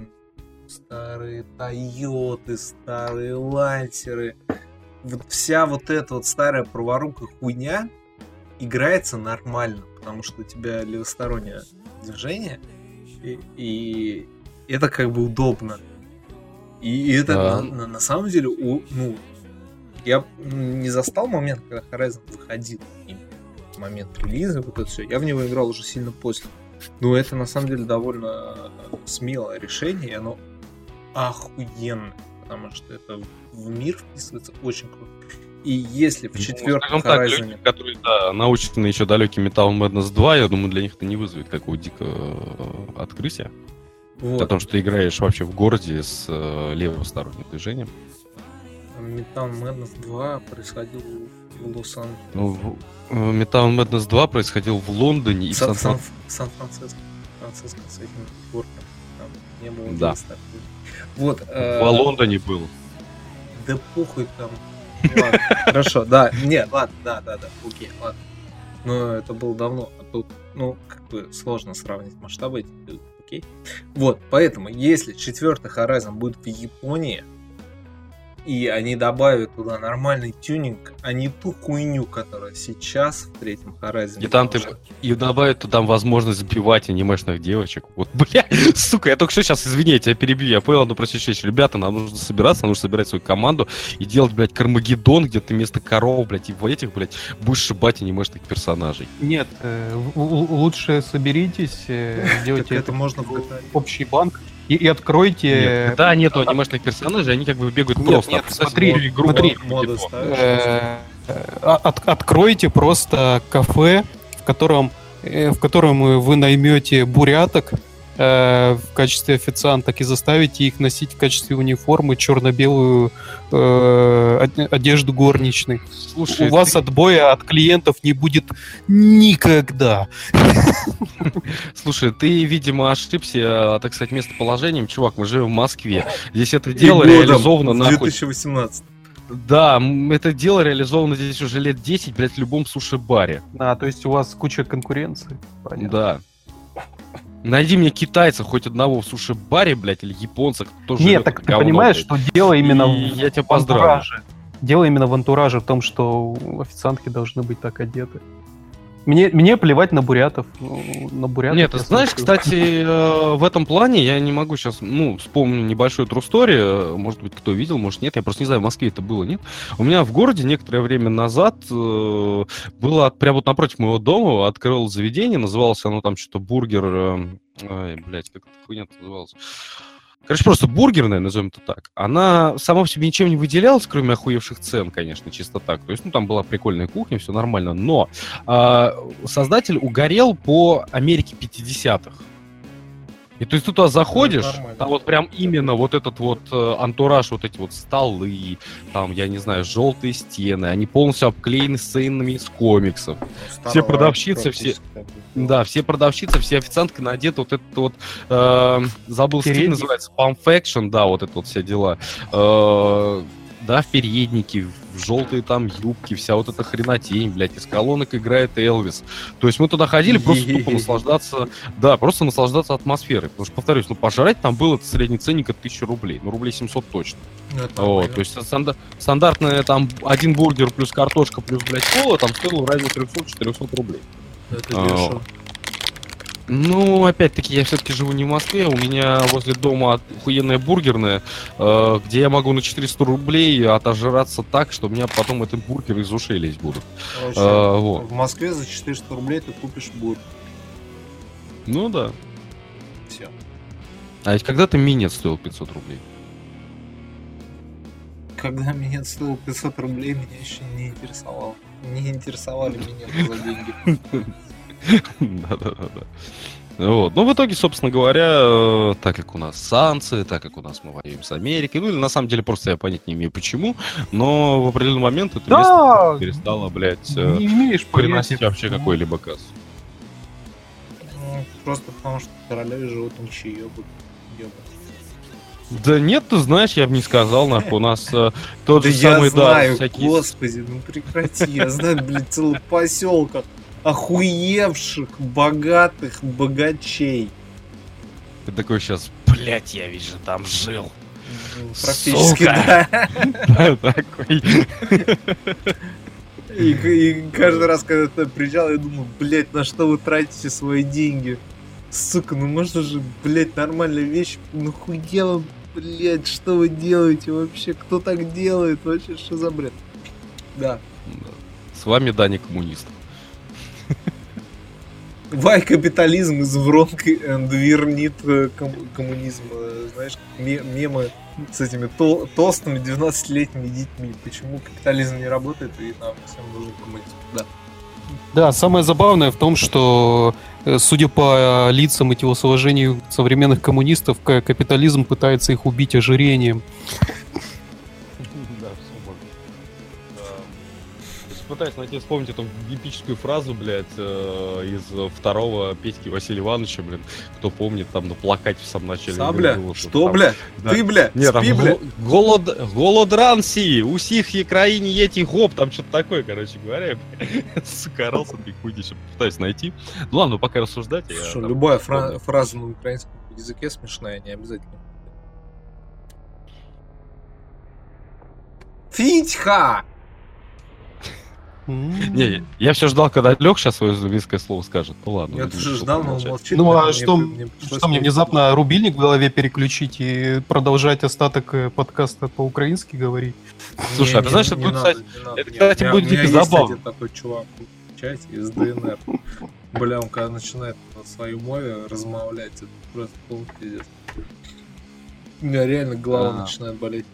старые Тойоты, старые Лансеры, вот вся вот эта вот старая праворукая хуйня играется нормально, потому что у тебя левостороннее движение, и, и это как бы удобно. И это Да. на, на- на самом деле, у- ну, я не застал момент, когда Horizon выходил, именно момент релиза, вот это все. Я в него играл уже сильно после. Но это на самом деле довольно э, смелое решение, и оно охуенное, потому что это в мир вписывается очень круто. И если в Ну, четвертом скажем так, Horizon... люди, которые, да, научены еще далеким Metal Madness 2, я думаю, для них это не вызовет какого дикого э, открытия. вот, О том, что ты играешь вообще в городе с э, левосторонним движением. Metal Madness 2 происходил в Лос-Анджелесе. Ну, в- э, Metal Madness 2 происходил в Лондоне и в Сан- Сан Сан- Сан-Франциско. Франциско с этим горком. Там не было Да. места. Вот. э, Во Лондоне был. Да похуй там. Ладно, хорошо, да, нет, ладно, да, да, да, окей, ладно. Но это было давно, а тут, ну, как бы сложно сравнить масштабы окей. Вот, поэтому, если четвертый Horizon будет в Японии, и они добавят туда нормальный тюнинг, а не ту хуйню, которая сейчас в третьем Horizon. И там ты и добавят туда возможность сбивать анимешных девочек. Вот, бля, сука, я только что сейчас, извини, я тебя перебью, я понял одну простейшую вещь. Ребята, нам нужно собираться, нам нужно собирать свою команду и делать, блядь, Кармагеддон, где ты вместо коров, блядь, и в этих, блядь, будешь шибать анимешных персонажей. Нет, э, лучше соберитесь, э, сделайте это это можно общий банк и, и откройте... Нет, да, нету анимешных персонажей, они как бы бегают Нет, просто. нет, А смотри, себе игру смотри. Моды Кармагеддону. ставишь. э, э, от- откройте просто кафе, в котором, э, в котором вы наймете буряток э, в качестве официанток и заставите их носить в качестве униформы черно-белую э, од- одежду горничной. Слушай, У вас ты- отбоя от клиентов не будет никогда. Слушай, ты, видимо, ошибся, так сказать, местоположением. Чувак, мы живем в Москве. Здесь это дело реализовано нахуй. 2018. Да, это дело реализовано здесь уже лет 10, блядь, в любом суши-баре. А, то есть у вас куча конкуренции. Понятно. Да. Найди мне китайца хоть одного в суши-баре, блядь, или японца, кто Нет, живет так ты говно, понимаешь, блядь. что дело именно И в, я тебя антураже. Дело именно в антураже, в том, что официантки должны быть так одеты. Мне, мне плевать на бурятов. На бурятов Нет, ты знаешь, слушаю. кстати, э, в этом плане я не могу сейчас, ну, вспомню небольшую true story, может быть, кто видел, может нет, я просто не знаю, в Москве это было, нет. У меня в городе некоторое время назад э, было прямо вот напротив моего дома, открыл заведение, называлось оно там что-то бургер, э, ой, блядь, как эта хуйня называлась. Короче, просто бургерная, назовем это так. Она сама по себе ничем не выделялась, кроме охуевших цен, конечно, чисто так. То есть, ну, там была прикольная кухня, все нормально. Но а, создатель угорел по Америке 50-х. И то есть ты туда заходишь, нормально. там вот прям именно вот этот вот э, антураж, вот эти вот столы, там, я не знаю, желтые стены, они полностью обклеены сценами из комиксов. Все продавщицы, все- Да, все продавщицы, все официантки надеты вот этот вот, э, забыл стиль, Передник? называется, Pump Faction, да, вот это вот все дела. Э, да, в переднике, в желтые там юбки, вся вот эта хренотень, блядь, из колонок играет Элвис. То есть мы туда ходили просто тупо наслаждаться, да, просто наслаждаться атмосферой. Потому что, повторюсь, ну, пожрать там было средний ценник от 1000 рублей, ну, рублей 700 точно. Вот, то есть станда- стандартная там один бургер плюс картошка плюс, блядь, кола там стоило в районе 300-400 рублей. Это А, дешево. Ну, опять-таки, я все-таки живу не в Москве, у меня возле дома охуенная бургерная, э, где я могу на 400 рублей отожраться так, что у меня потом этот бургер из ушей лезть будут. Короче, А, вот. В Москве за 400 рублей ты купишь бургер. Ну да. Все. А ведь когда-то минет стоил 500 рублей. Когда меня стоил 500 рублей, меня еще не интересовало. Не интересовали меня за деньги. Да-да-да. Вот. Ну, в итоге, собственно говоря, э, так как у нас санкции, так как у нас мы воюем с Америкой, ну, или на самом деле просто я понять не имею почему, но в определенный момент это Да! место перестало, блядь, э, Не имеешь приносить понятия. вообще какой-либо касс. Ну, Просто потому что королеве живут ничьи ёбы. ёбы. Да нет, ты знаешь, я бы не сказал, нахуй, у нас э, тот Да же я самый, да, знаю, всякие... господи, ну прекрати. Я знаю, блядь, целый поселка охуевших, богатых богачей. Ты такой сейчас, блядь, я ведь же там жил. Ну, Практически, Сука. да. Такой. И, и каждый раз, когда ты приезжал, я думаю, блядь, на что вы тратите свои деньги? Сука, ну можно же, блядь, нормальная вещь. Ну хуя вы, блядь, что вы делаете вообще? Кто так делает? Вообще, что за бред? Да. С вами Даня коммунист. Вай капитализм из Вронки and э, ком- коммунизм. Э, Знаешь, ме- мемы с этими то- толстыми 12-летними детьми. Почему капитализм не работает и нам всем нужен коммунизм. Да. Да, самое забавное в том, что, э, судя по э, лицам и телосложению современных коммунистов, капитализм пытается их убить ожирением. Пытаюсь найти, вспомнить эту эпическую фразу, блядь, э, из второго Петьки Василия Ивановича, блин. Кто помнит, там на плакате в самом начале. Сабля? было, Что, там- бля? Да. Ты, бля? Нет, там Спи, бля? гол- голод, голодранси, усих и краине ети гоп, там что-то такое, короче говоря. Сука, орался, еще пытаюсь найти. Ну ладно, пока рассуждать. я Что, там любая фра- фраза на украинском языке смешная, не обязательно. Фитьха! Не, я все ждал, когда Лех сейчас свое английское слово скажет. Ну ладно. Я будем тоже ждал, но промолчать. молчит. Ну, а что- мне Что мне внезапно рубильник в голове переключить и продолжать остаток э, подкаста по-украински говорить? Слушай, а ты знаешь, это будет, кстати, это, кстати, будет дико забавно. такой чувак в чате из ДНР. Бля, он когда начинает на своей мове размовлять, это просто полный пиздец. У меня реально голова А. начинает болеть.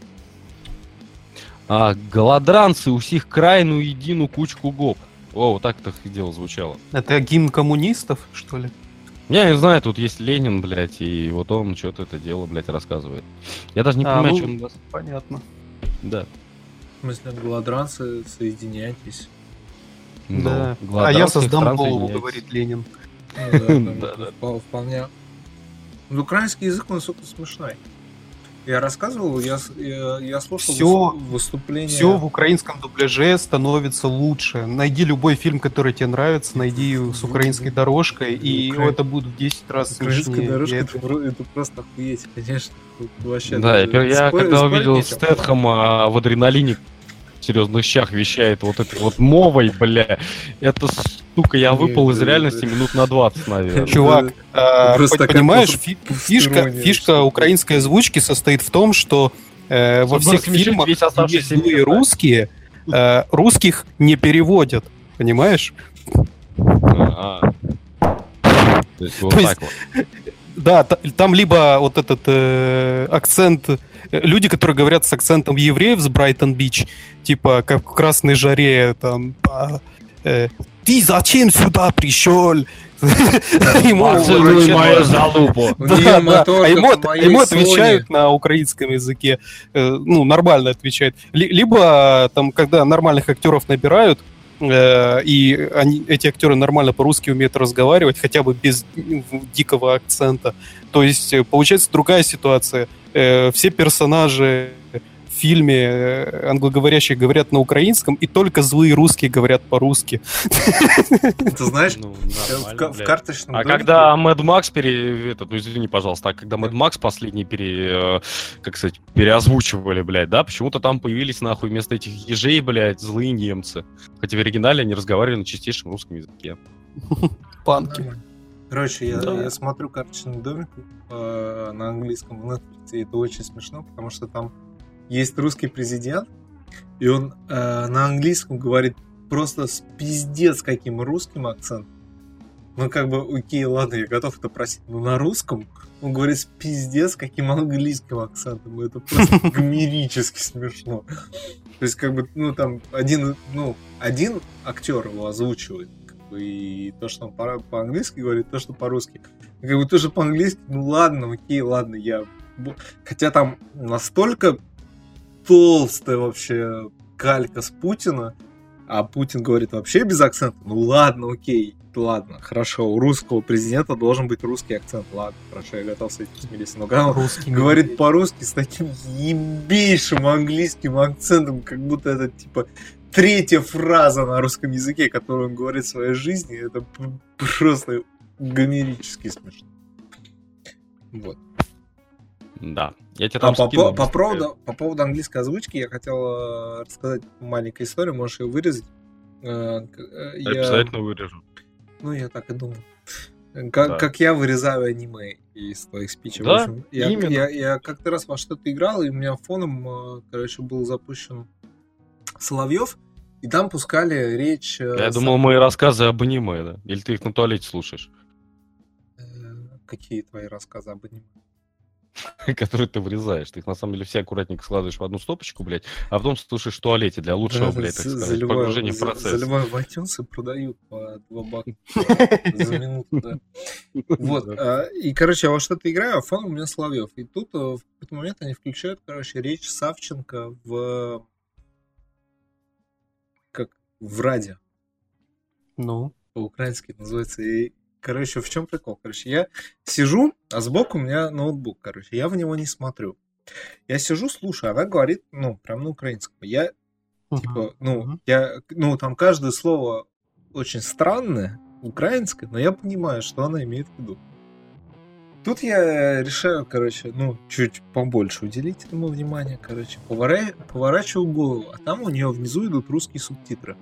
А, голодранцы, усих крайну едину кучку гоп. О, вот так это дело звучало. Это гимн коммунистов, что ли? Я не знаю, тут есть Ленин, блядь, и вот он что-то это дело, блядь, рассказывает. Я даже не А, понимаю, ну- что он. Понятно. Да. В смысле, голодранцы, соединяйтесь. Ну, да. А я создам голову, говорит Ленин. Ну, да, Да, да. впол- Вполне. Ну, Украинский язык, он, сука, смешной. Я рассказывал, я, я, я слушал выс- выступление... Все в украинском дубляже становится лучше. Найди любой фильм, который тебе нравится, найди с украинской дорожкой, и Укра- это будет в 10 раз Украинская смешнее. дорожка, это, это просто охуеть, конечно. Тут вообще Да, я, даже я спорить- когда спорить увидел нечего. Стэтхэма в адреналине в серьезных щах вещает вот этой вот мовой, бля, это Сука, я выпал из реальности минут на 20, наверное. Чувак, а, понимаешь, фишка, фишка украинской озвучки состоит в том, что э, во всех фильмах, злые да. русские, э, русских не переводят, понимаешь? А, а. То есть вот То есть- так вот. Да, та- там либо вот этот э, акцент, люди, которые говорят с акцентом евреев с Брайтон-Бич, типа как в «Красной жаре», там, э, «Ты зачем сюда пришел?» Ему мою залупу. А ему, отвечают на украинском языке, э, ну, нормально отвечают. Ли- либо там, когда нормальных актеров набирают, э, и они, эти актеры нормально по-русски умеют разговаривать, хотя бы без м, дикого акцента. То есть э, получается другая ситуация. Все персонажи фильме э, англоговорящие говорят на украинском, и только злые русские говорят по-русски. Ты знаешь, Ну, в, в карточном А домике- когда Мэд Макс пере... этот, ну извини, пожалуйста, а когда Мэд Макс последний пере... э, как сказать, переозвучивали, блядь, да, почему-то там появились, нахуй, вместо этих ежей, блядь, злые немцы. Хотя в оригинале они разговаривали на чистейшем русском языке. Панки. Короче, я, Да. я смотрю карточный домик э, на английском в Netflix, и это очень смешно, потому что там есть русский президент, и он э, на английском говорит просто с пиздец каким русским акцентом. Ну, как бы, окей, ладно, я готов это просить, но на русском он говорит с пиздец каким английским акцентом, и это просто гомерически смешно. То есть, как бы, ну, там, один, ну, один актер его озвучивает, как бы, и то, что он по- по-английски говорит, то, что по-русски. И Как бы тоже по-английски, ну ладно, окей, ладно, я... Хотя там настолько толстая вообще калька с Путина, а Путин говорит вообще без акцента, ну ладно, окей, ладно, хорошо, у русского президента должен быть русский акцент, ладно, хорошо, я готов с этим смириться. Но когда он Русский говорит по-русски с таким ебейшим английским акцентом, как будто это типа третья фраза на русском языке, которую он говорит в своей жизни, это просто гомерически смешно. Вот. Да. Я тебе А там по, скину, по- по поводу, по поводу английской озвучки я хотел э, рассказать маленькую историю, можешь ее вырезать. Э, э, Я я- обязательно вырежу. Ну, я так и думал. Как, Да. как я вырезаю аниме из твоих спичей. Да, В общем, я, именно. я, я как-то раз во что-то играл, и у меня фоном, короче, был запущен Соловьев, и там пускали речь... Я с- думал, мои рассказы об аниме, да? Или ты их на туалете слушаешь, Какие твои рассказы об аниме? которые ты вырезаешь. Ты их на самом деле все аккуратненько складываешь в одну стопочку, блядь, а потом слушаешь в туалете для лучшего, Да, блядь, так за- сказать, заливаю- погружения в процесс. Заливаю в iTunes и продаю по 2 бака за минуту, да. Вот, а, и, короче, я во что-то играю, а фон у меня Соловьев. И тут э, в какой-то момент они включают, короче, речь Савченко в... Как? В радио. Ну, По-украински называется. И, короче, в чем прикол? Короче, я сижу, а сбоку у меня ноутбук, короче, я в него не смотрю. Я сижу, слушаю, она говорит, ну, прям на украинском. Я Типа, ну, Мгм. я, ну, там каждое слово очень странное, украинское, но я понимаю, что она имеет в виду. Тут я решаю, короче, ну, чуть побольше уделить этому внимания, короче, повора- поворачиваю голову, а там у нее внизу идут русские субтитры.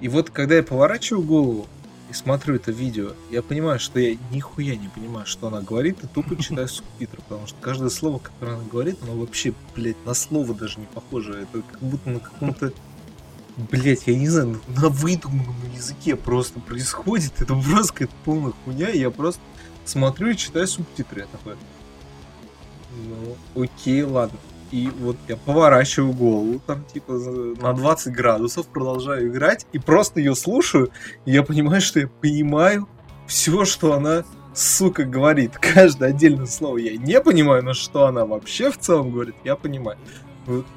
И вот, когда я поворачиваю голову и смотрю это видео, я понимаю, что я нихуя не понимаю, что она говорит, и тупо читаю субтитры, потому что каждое слово, которое она говорит, оно вообще, блядь, на слово даже не похоже. Это как будто на каком-то, блядь, я не знаю, на выдуманном языке просто происходит. Это просто какая-то полная хуйня, и я просто смотрю и читаю субтитры. Я такой, ну, окей, ладно. И вот я поворачиваю голову, там, типа, на 20 градусов, продолжаю играть, и просто ее слушаю, и я понимаю, что я понимаю все, что она, сука, говорит. Каждое отдельное слово я не понимаю, но что она вообще в целом говорит, я понимаю.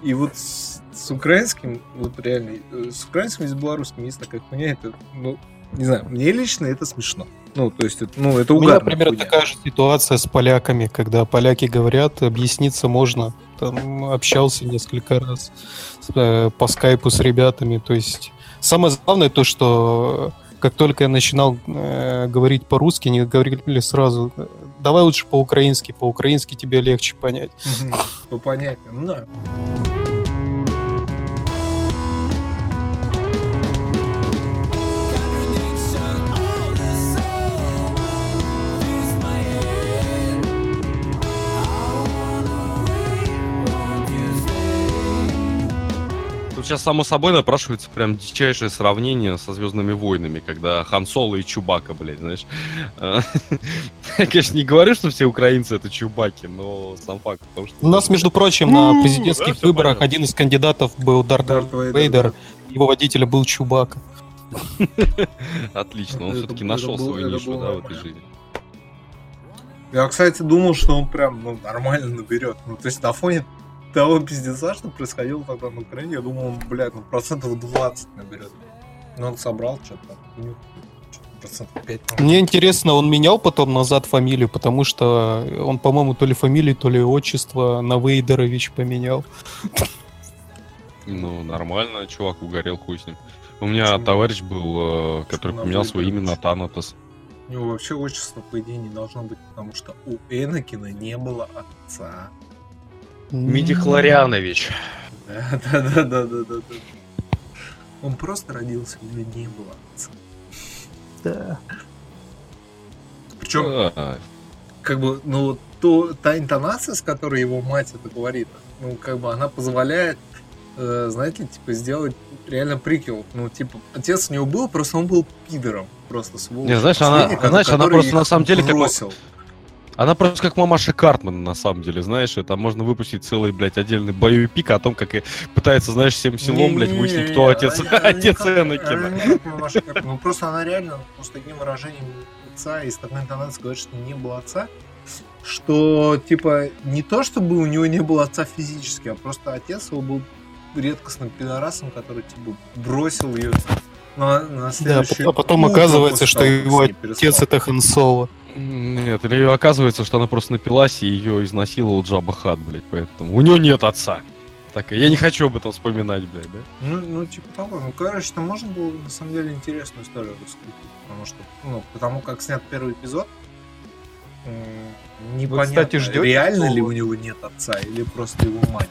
И вот с, с украинским, вот реально, э, с украинским и с белорусским есть такая хуйня, это, ну, не знаю, мне лично это смешно. Ну, то есть, ну, это У меня угарная примерно хуйня. такая же ситуация с поляками, когда поляки говорят, объясниться можно. Там общался несколько раз э, по скайпу с ребятами. То есть самое главное то, что э, как только я начинал э, говорить по-русски, они говорили сразу, «Э, давай лучше по-украински, по-украински тебе легче понять. Ну, понятно. Да. Тут сейчас само собой напрашивается прям дичайшее сравнение со Звездными войнами, когда Хан Соло и Чубака, блядь, знаешь. А, Я, конечно, не говорю, что все украинцы это Чубаки, но сам факт в том, что... У нас, между прочим, на президентских да, выборах понятно. один из кандидатов был Дарт, Дарт Вейдер, Вейдер, да. его водителем был Чубака. Отлично, он все-таки нашел свою нишу, да, в этой жизни. Я, кстати, думал, что он прям ну, нормально наберет. Ну, то есть на фоне того пиздеца, что происходило тогда на Украине, я думал, он, блядь, ну процентов 20 наберет. Но он собрал что-то, у него что-то процентов 5. Мне интересно, он менял потом назад фамилию, потому что он, по-моему, то ли фамилию, то ли отчество на Вейдерович поменял. Ну, нормально, чувак угорел, хуй с ним. У меня Почему? товарищ был, э, который на поменял свое имя на Танатос. У него вообще отчество, по идее, не должно быть, потому что у Энакина не было отца. Мидихлорианович. Да, да, да, да, да, да. да. Он просто родился, у него не было отца. Да. Причем А, как бы, ну, вот то, та интонация, с которой его мать это говорит, ну, как бы она позволяет, э, знаете, типа, сделать реально приквел. Ну, типа, отец у него был, просто он был пидором. Просто сволочь. Не, знаешь, она- знаешь, она просто на самом деле как бы- бросил. Она просто как мамаша Картман, на самом деле, знаешь, это можно выпустить целый, блядь, отдельный боевик о том, как и пытается, знаешь, всем селом, блядь, выяснить, кто отец, отец Энакина. не как мамаша Картман. Ну, просто она реально с таким выражением лица и с такой интонацией говорит, что не было отца, что, типа, не то, чтобы у него не было отца физически, а просто отец его был редкостным пидорасом, который, типа, бросил ее на, на Да, следующее а потом оказывается, что его отец это Хан Соло. Нет, или оказывается, что она просто напилась и ее изнасиловал Джаба Хат, блядь, поэтому у нее нет отца. Так, я не хочу об этом вспоминать, блядь, да? Ну, ну, типа того. Ну, короче, там можно было, на самом деле, интересную историю раскрутить. Потому что, ну, потому как снят первый эпизод, непонятно, кстати, ждете реально ли у него нет отца, или просто его мать.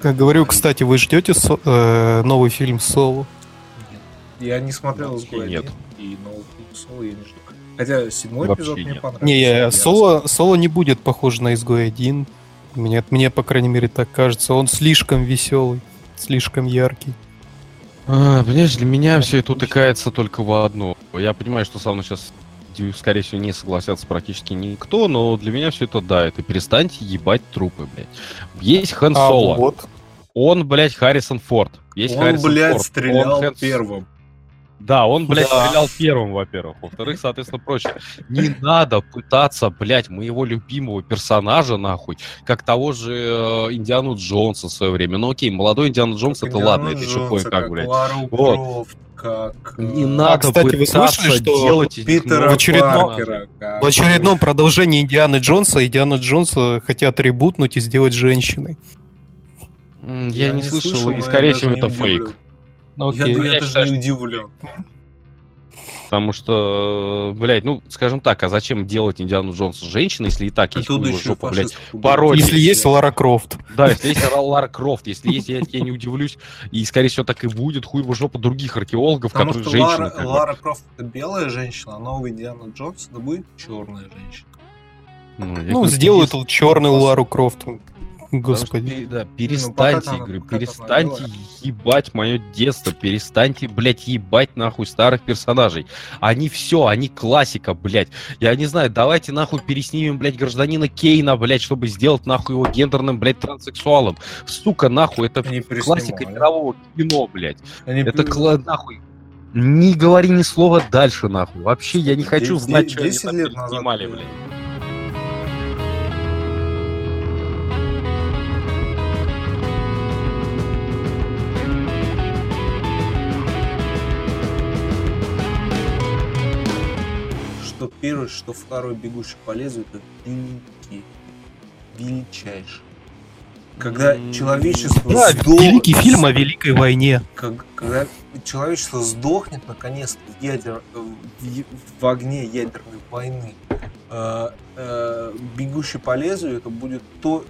Как говорю, кстати, вы ждете со- э, новый фильм Соло? Нет. Я не смотрел «Изгой нет. один», и новый фильм Соло я не жду. Хотя седьмой Вообще эпизод мне нет. понравился. Не, я я- Соло, Соло не будет похож на Изгой 1. Мне, мне, по крайней мере, так кажется. Он слишком веселый, слишком яркий. А, понимаешь, для меня все это утыкается только в одно. Я понимаю, что со мной сейчас, скорее всего, не согласятся практически никто, но для меня все это да, это перестаньте ебать трупы, блядь. Есть Хэн А Соло. вот. Он, блядь, Харрисон Форд. Есть Он, Харрисон блядь, Форд. стрелял Он Хэн- первым. Да, он, блядь, Да. стрелял первым, во-первых. Во-вторых, соответственно, прочее. Не надо пытаться, блядь, моего любимого персонажа, нахуй, как того же э, Индиану Джонса в свое время. Ну окей, молодой Индиана Джонс, Как это Индиана ладно, это еще Джонса, кое-как, как блядь. Лару Вот. Крофт, как... Не э, надо кстати, вы пытаться слышали, что Питера новых очередном-. Паркера. как- В очередном продолжении Индианы Джонса Индиана Джонса хотят ребутнуть и сделать женщиной. М, Я, не слышал, и но скорее я всего это не фейк. удивлен. Ну, Я, окей. я Я даже считаю, не удивлен. Потому что, блядь, ну, скажем так, а зачем делать Индиану Джонса женщиной, если и так есть еще жопа, блядь, пародия. Если есть Лара Крофт. Да, если есть Ра- Лара Крофт, если есть, я, я не удивлюсь, и, скорее всего, так и будет, хуй в жопу других археологов, Потому которые что женщины. Лара. Лара Крофт это белая женщина, а новый Диана Джонс это будет черная женщина. Ну, я Ну, сделают перес- черную Лару Крофт. Что Господи. пере- да, пока перестаньте, там- говорю, перестаньте ебать мое детство, перестаньте, блядь, ебать нахуй старых персонажей. Они все, они классика, блядь. Я не знаю, давайте нахуй переснимем, блядь, гражданина Кейна, блядь, чтобы сделать нахуй его гендерным, блядь, транссексуалом. Сука, нахуй, это Они классика мирового кино, блядь. Они Это кла- нахуй. Не говори ни слова дальше, нахуй. Вообще, я не хочу знать, что они 10 там лет назад, снимали, э, блядь. Что что второй бегущий по лезвию, это великий, величайший. Когда человечество Да, сдох- великий фильм о Великой войне. как- когда человечество сдохнет наконец-то в, ядер, в, в огне ядерной войны, э, э, бегущий по лезвию это будет то,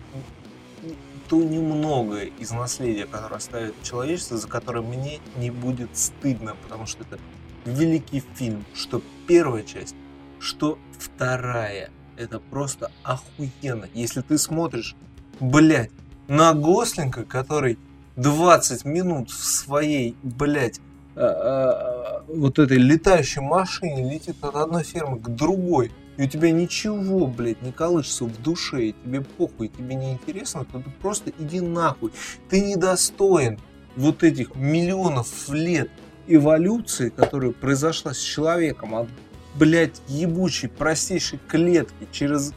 то немногое из наследия, которое оставит человечество, за которое мне не будет стыдно, потому что это великий фильм, что первая часть, что вторая. Это просто охуенно. Если ты смотришь, блядь, на Гослинга, который 20 минут в своей, блядь, а, а, вот этой летающей машине летит от одной фермы к другой, и у тебя ничего, блядь, не колышется в душе, и тебе похуй, тебе не интересно, то ты просто иди нахуй. Ты недостоин вот этих миллионов лет эволюции, которая произошла с человеком от, блядь, ебучей, простейшей клетки через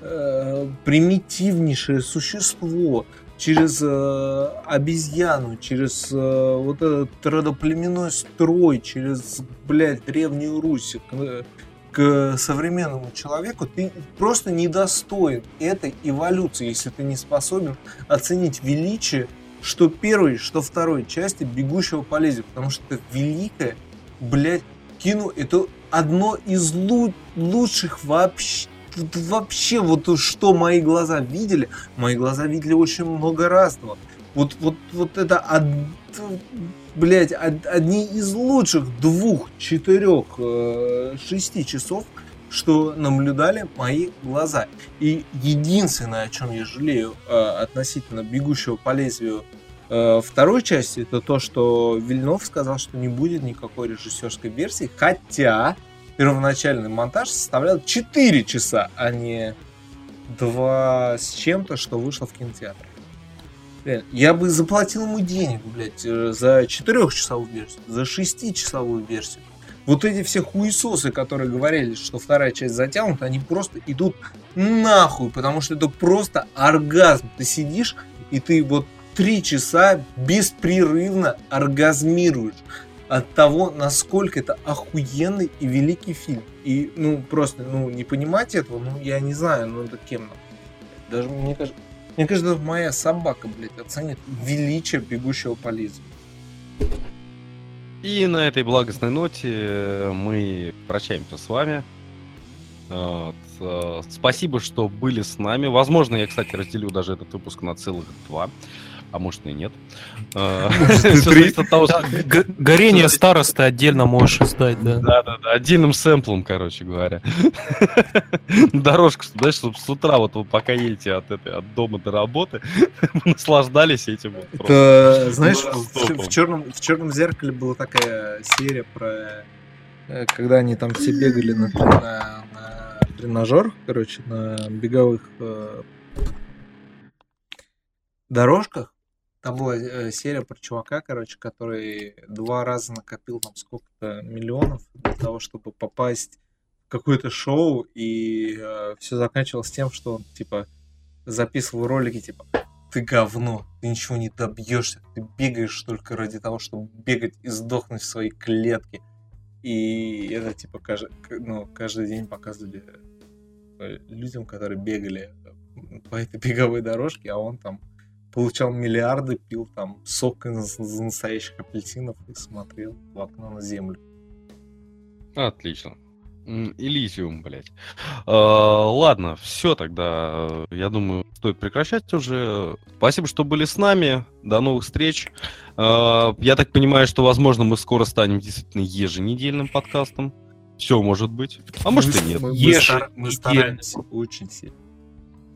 э, примитивнейшее существо, через э, обезьяну, через э, вот этот родоплеменной строй, через, блядь, Древнюю Русь, к, к современному человеку, ты просто недостоин этой эволюции, если ты не способен оценить величие что первой, что второй части «Бегущего по лезвию», потому что это великое, блядь, кино, это одно из лу- лучших вообще, вообще вот что мои глаза видели, мои глаза видели очень много разного. Вот, вот, вот это, од, блядь, од- одни из лучших двух, четырех, э, шести часов, что наблюдали мои глаза. И единственное, о чем я жалею э, относительно «Бегущего по лезвию» второй части, это то, что Вильнов сказал, что не будет никакой режиссерской версии, хотя первоначальный монтаж составлял 4 часа, а не 2 с чем-то, что вышло в кинотеатре. Реально, Я бы заплатил ему денег, блядь, э, за 4-часовую версию, за 6-часовую версию. Вот эти все хуесосы, которые говорили, что вторая часть затянута, они просто идут нахуй, потому что это просто оргазм. Ты сидишь, и ты вот три часа беспрерывно оргазмируешь от того, насколько это охуенный и великий фильм. И, ну, просто, ну, не понимать этого, ну, я не знаю, ну, это кем. Даже, мне кажется, мне кажется, моя собака, блядь, оценит величие бегущего по лезвию. И на этой благостной ноте э, мы прощаемся с вами. Вот, э, Спасибо, что были с нами. Возможно, я, кстати, разделю даже этот выпуск на целых два, а может и нет. Г- горение старосты отдельно можешь издать, да. Да, да, да, отдельным сэмплом, короче говоря. Дорожку, знаешь, чтобы с утра, вот вы пока едете от, этой, от дома до работы, наслаждались этим. Это, знаешь, в черном, в черном зеркале была такая серия про э, когда они там все бегали на, на, на тренажерах, короче, на беговых э, дорожках. Там была э, серия про чувака, короче, который два раза накопил там сколько-то миллионов для того, чтобы попасть в какое-то шоу, и все заканчивалось тем, что он типа записывал ролики типа ты говно, ты ничего не добьешься, ты бегаешь только ради того, чтобы бегать и сдохнуть в своей клетке. И это типа каждый, ну, каждый день показывали э, людям, которые бегали по этой беговой дорожке, а он там получал миллиарды, пил там сок из из настоящих апельсинов и смотрел в окно на землю. Отлично. Элизиум, блядь. А, Ладно, все тогда. э, Я думаю, стоит прекращать уже. Спасибо, что были с нами. До новых встреч. А, Я так понимаю, что, возможно, мы скоро станем действительно еженедельным подкастом. Все может быть. А может и нет. Мы, мы стар- мы стараемся очень сильно.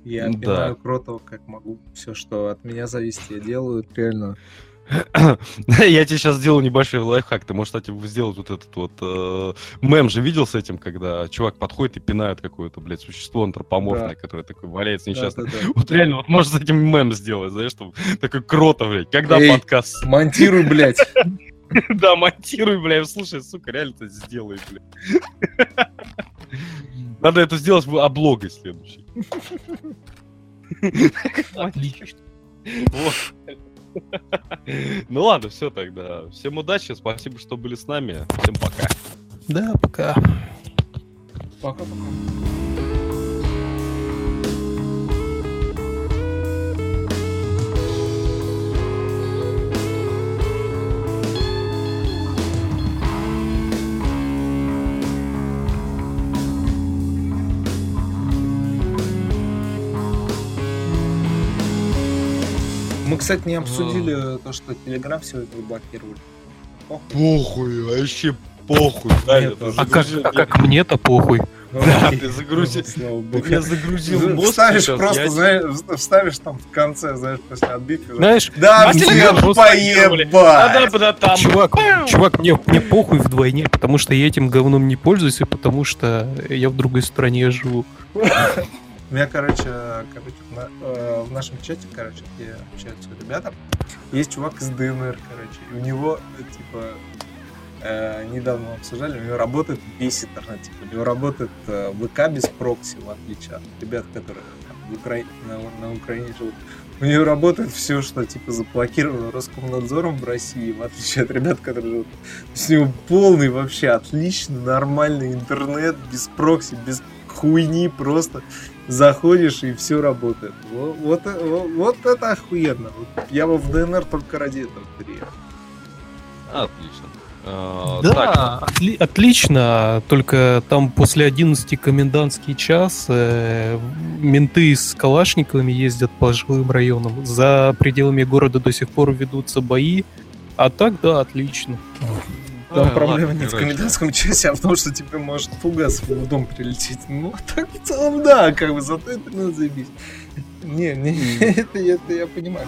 Я Да. пинаю Кротова как могу. Все, что от меня зависит, я делаю. Реально. Я тебе сейчас сделаю небольшой лайфхак. Ты можешь, кстати, сделать вот этот вот э, мем же видел с этим, когда чувак подходит и пинает какое-то, блядь, существо антропоморфное, Да. которое такое валяется несчастно. Да-да-да. Вот реально, вот можешь с этим мем сделать, знаешь, чтобы такой круто, блядь. Когда Эй. подкаст? Монтируй, блядь. Да, монтируй, блядь. Слушай, сука, реально это сделай, блядь. Надо это сделать в облогой следующей. Отлично. Вот. Ну ладно, все тогда. Всем удачи, спасибо, что были с нами. Всем пока. Да, пока. Пока-пока. Мы, кстати, не обсудили то, что Телеграм сегодня заблокировали. Похуй. Похуй, вообще похуй. Нет, это а А как, а как мне-то похуй. Да, ты загрузил. Меня загрузил Вставишь сейчас, просто, я- знаешь, вставишь там в конце, знаешь, после отбивки. Знаешь, Да, Гагарин поебать! Там. чувак, чувак, мне, мне похуй вдвойне, потому что я этим говном не пользуюсь, и потому что я в другой стране живу. У меня, короче, короче на- э, в нашем чате, короче, где общаются ребята, есть чувак из ДНР, короче, и у него, типа, э, недавно обсуждали, у него работает весь интернет, типа, у него работает э, ВК без прокси, в отличие от ребят, которые в Укра- на, на Украине живут. У него работает все, что, типа, заблокировано Роскомнадзором в России, в отличие от ребят, которые живут. У него полный вообще отличный, нормальный интернет, без прокси, без хуйни, просто заходишь и все работает. Вот, вот, вот- это охуенно. Я бы в ДНР только ради этого переехал. Отлично. А, Да, так, отли- отлично, только там после 11 комендантский час э, менты с калашниковыми ездят по жилым районам. За пределами города до сих пор ведутся бои, а так, да, отлично. Там А, проблема ладно, нет в комендантском часе, а в том, что тебе может фугас в дом прилететь. Ну, так в целом, да, как бы, зато интернет заебись. Не, не, это, это я понимаю.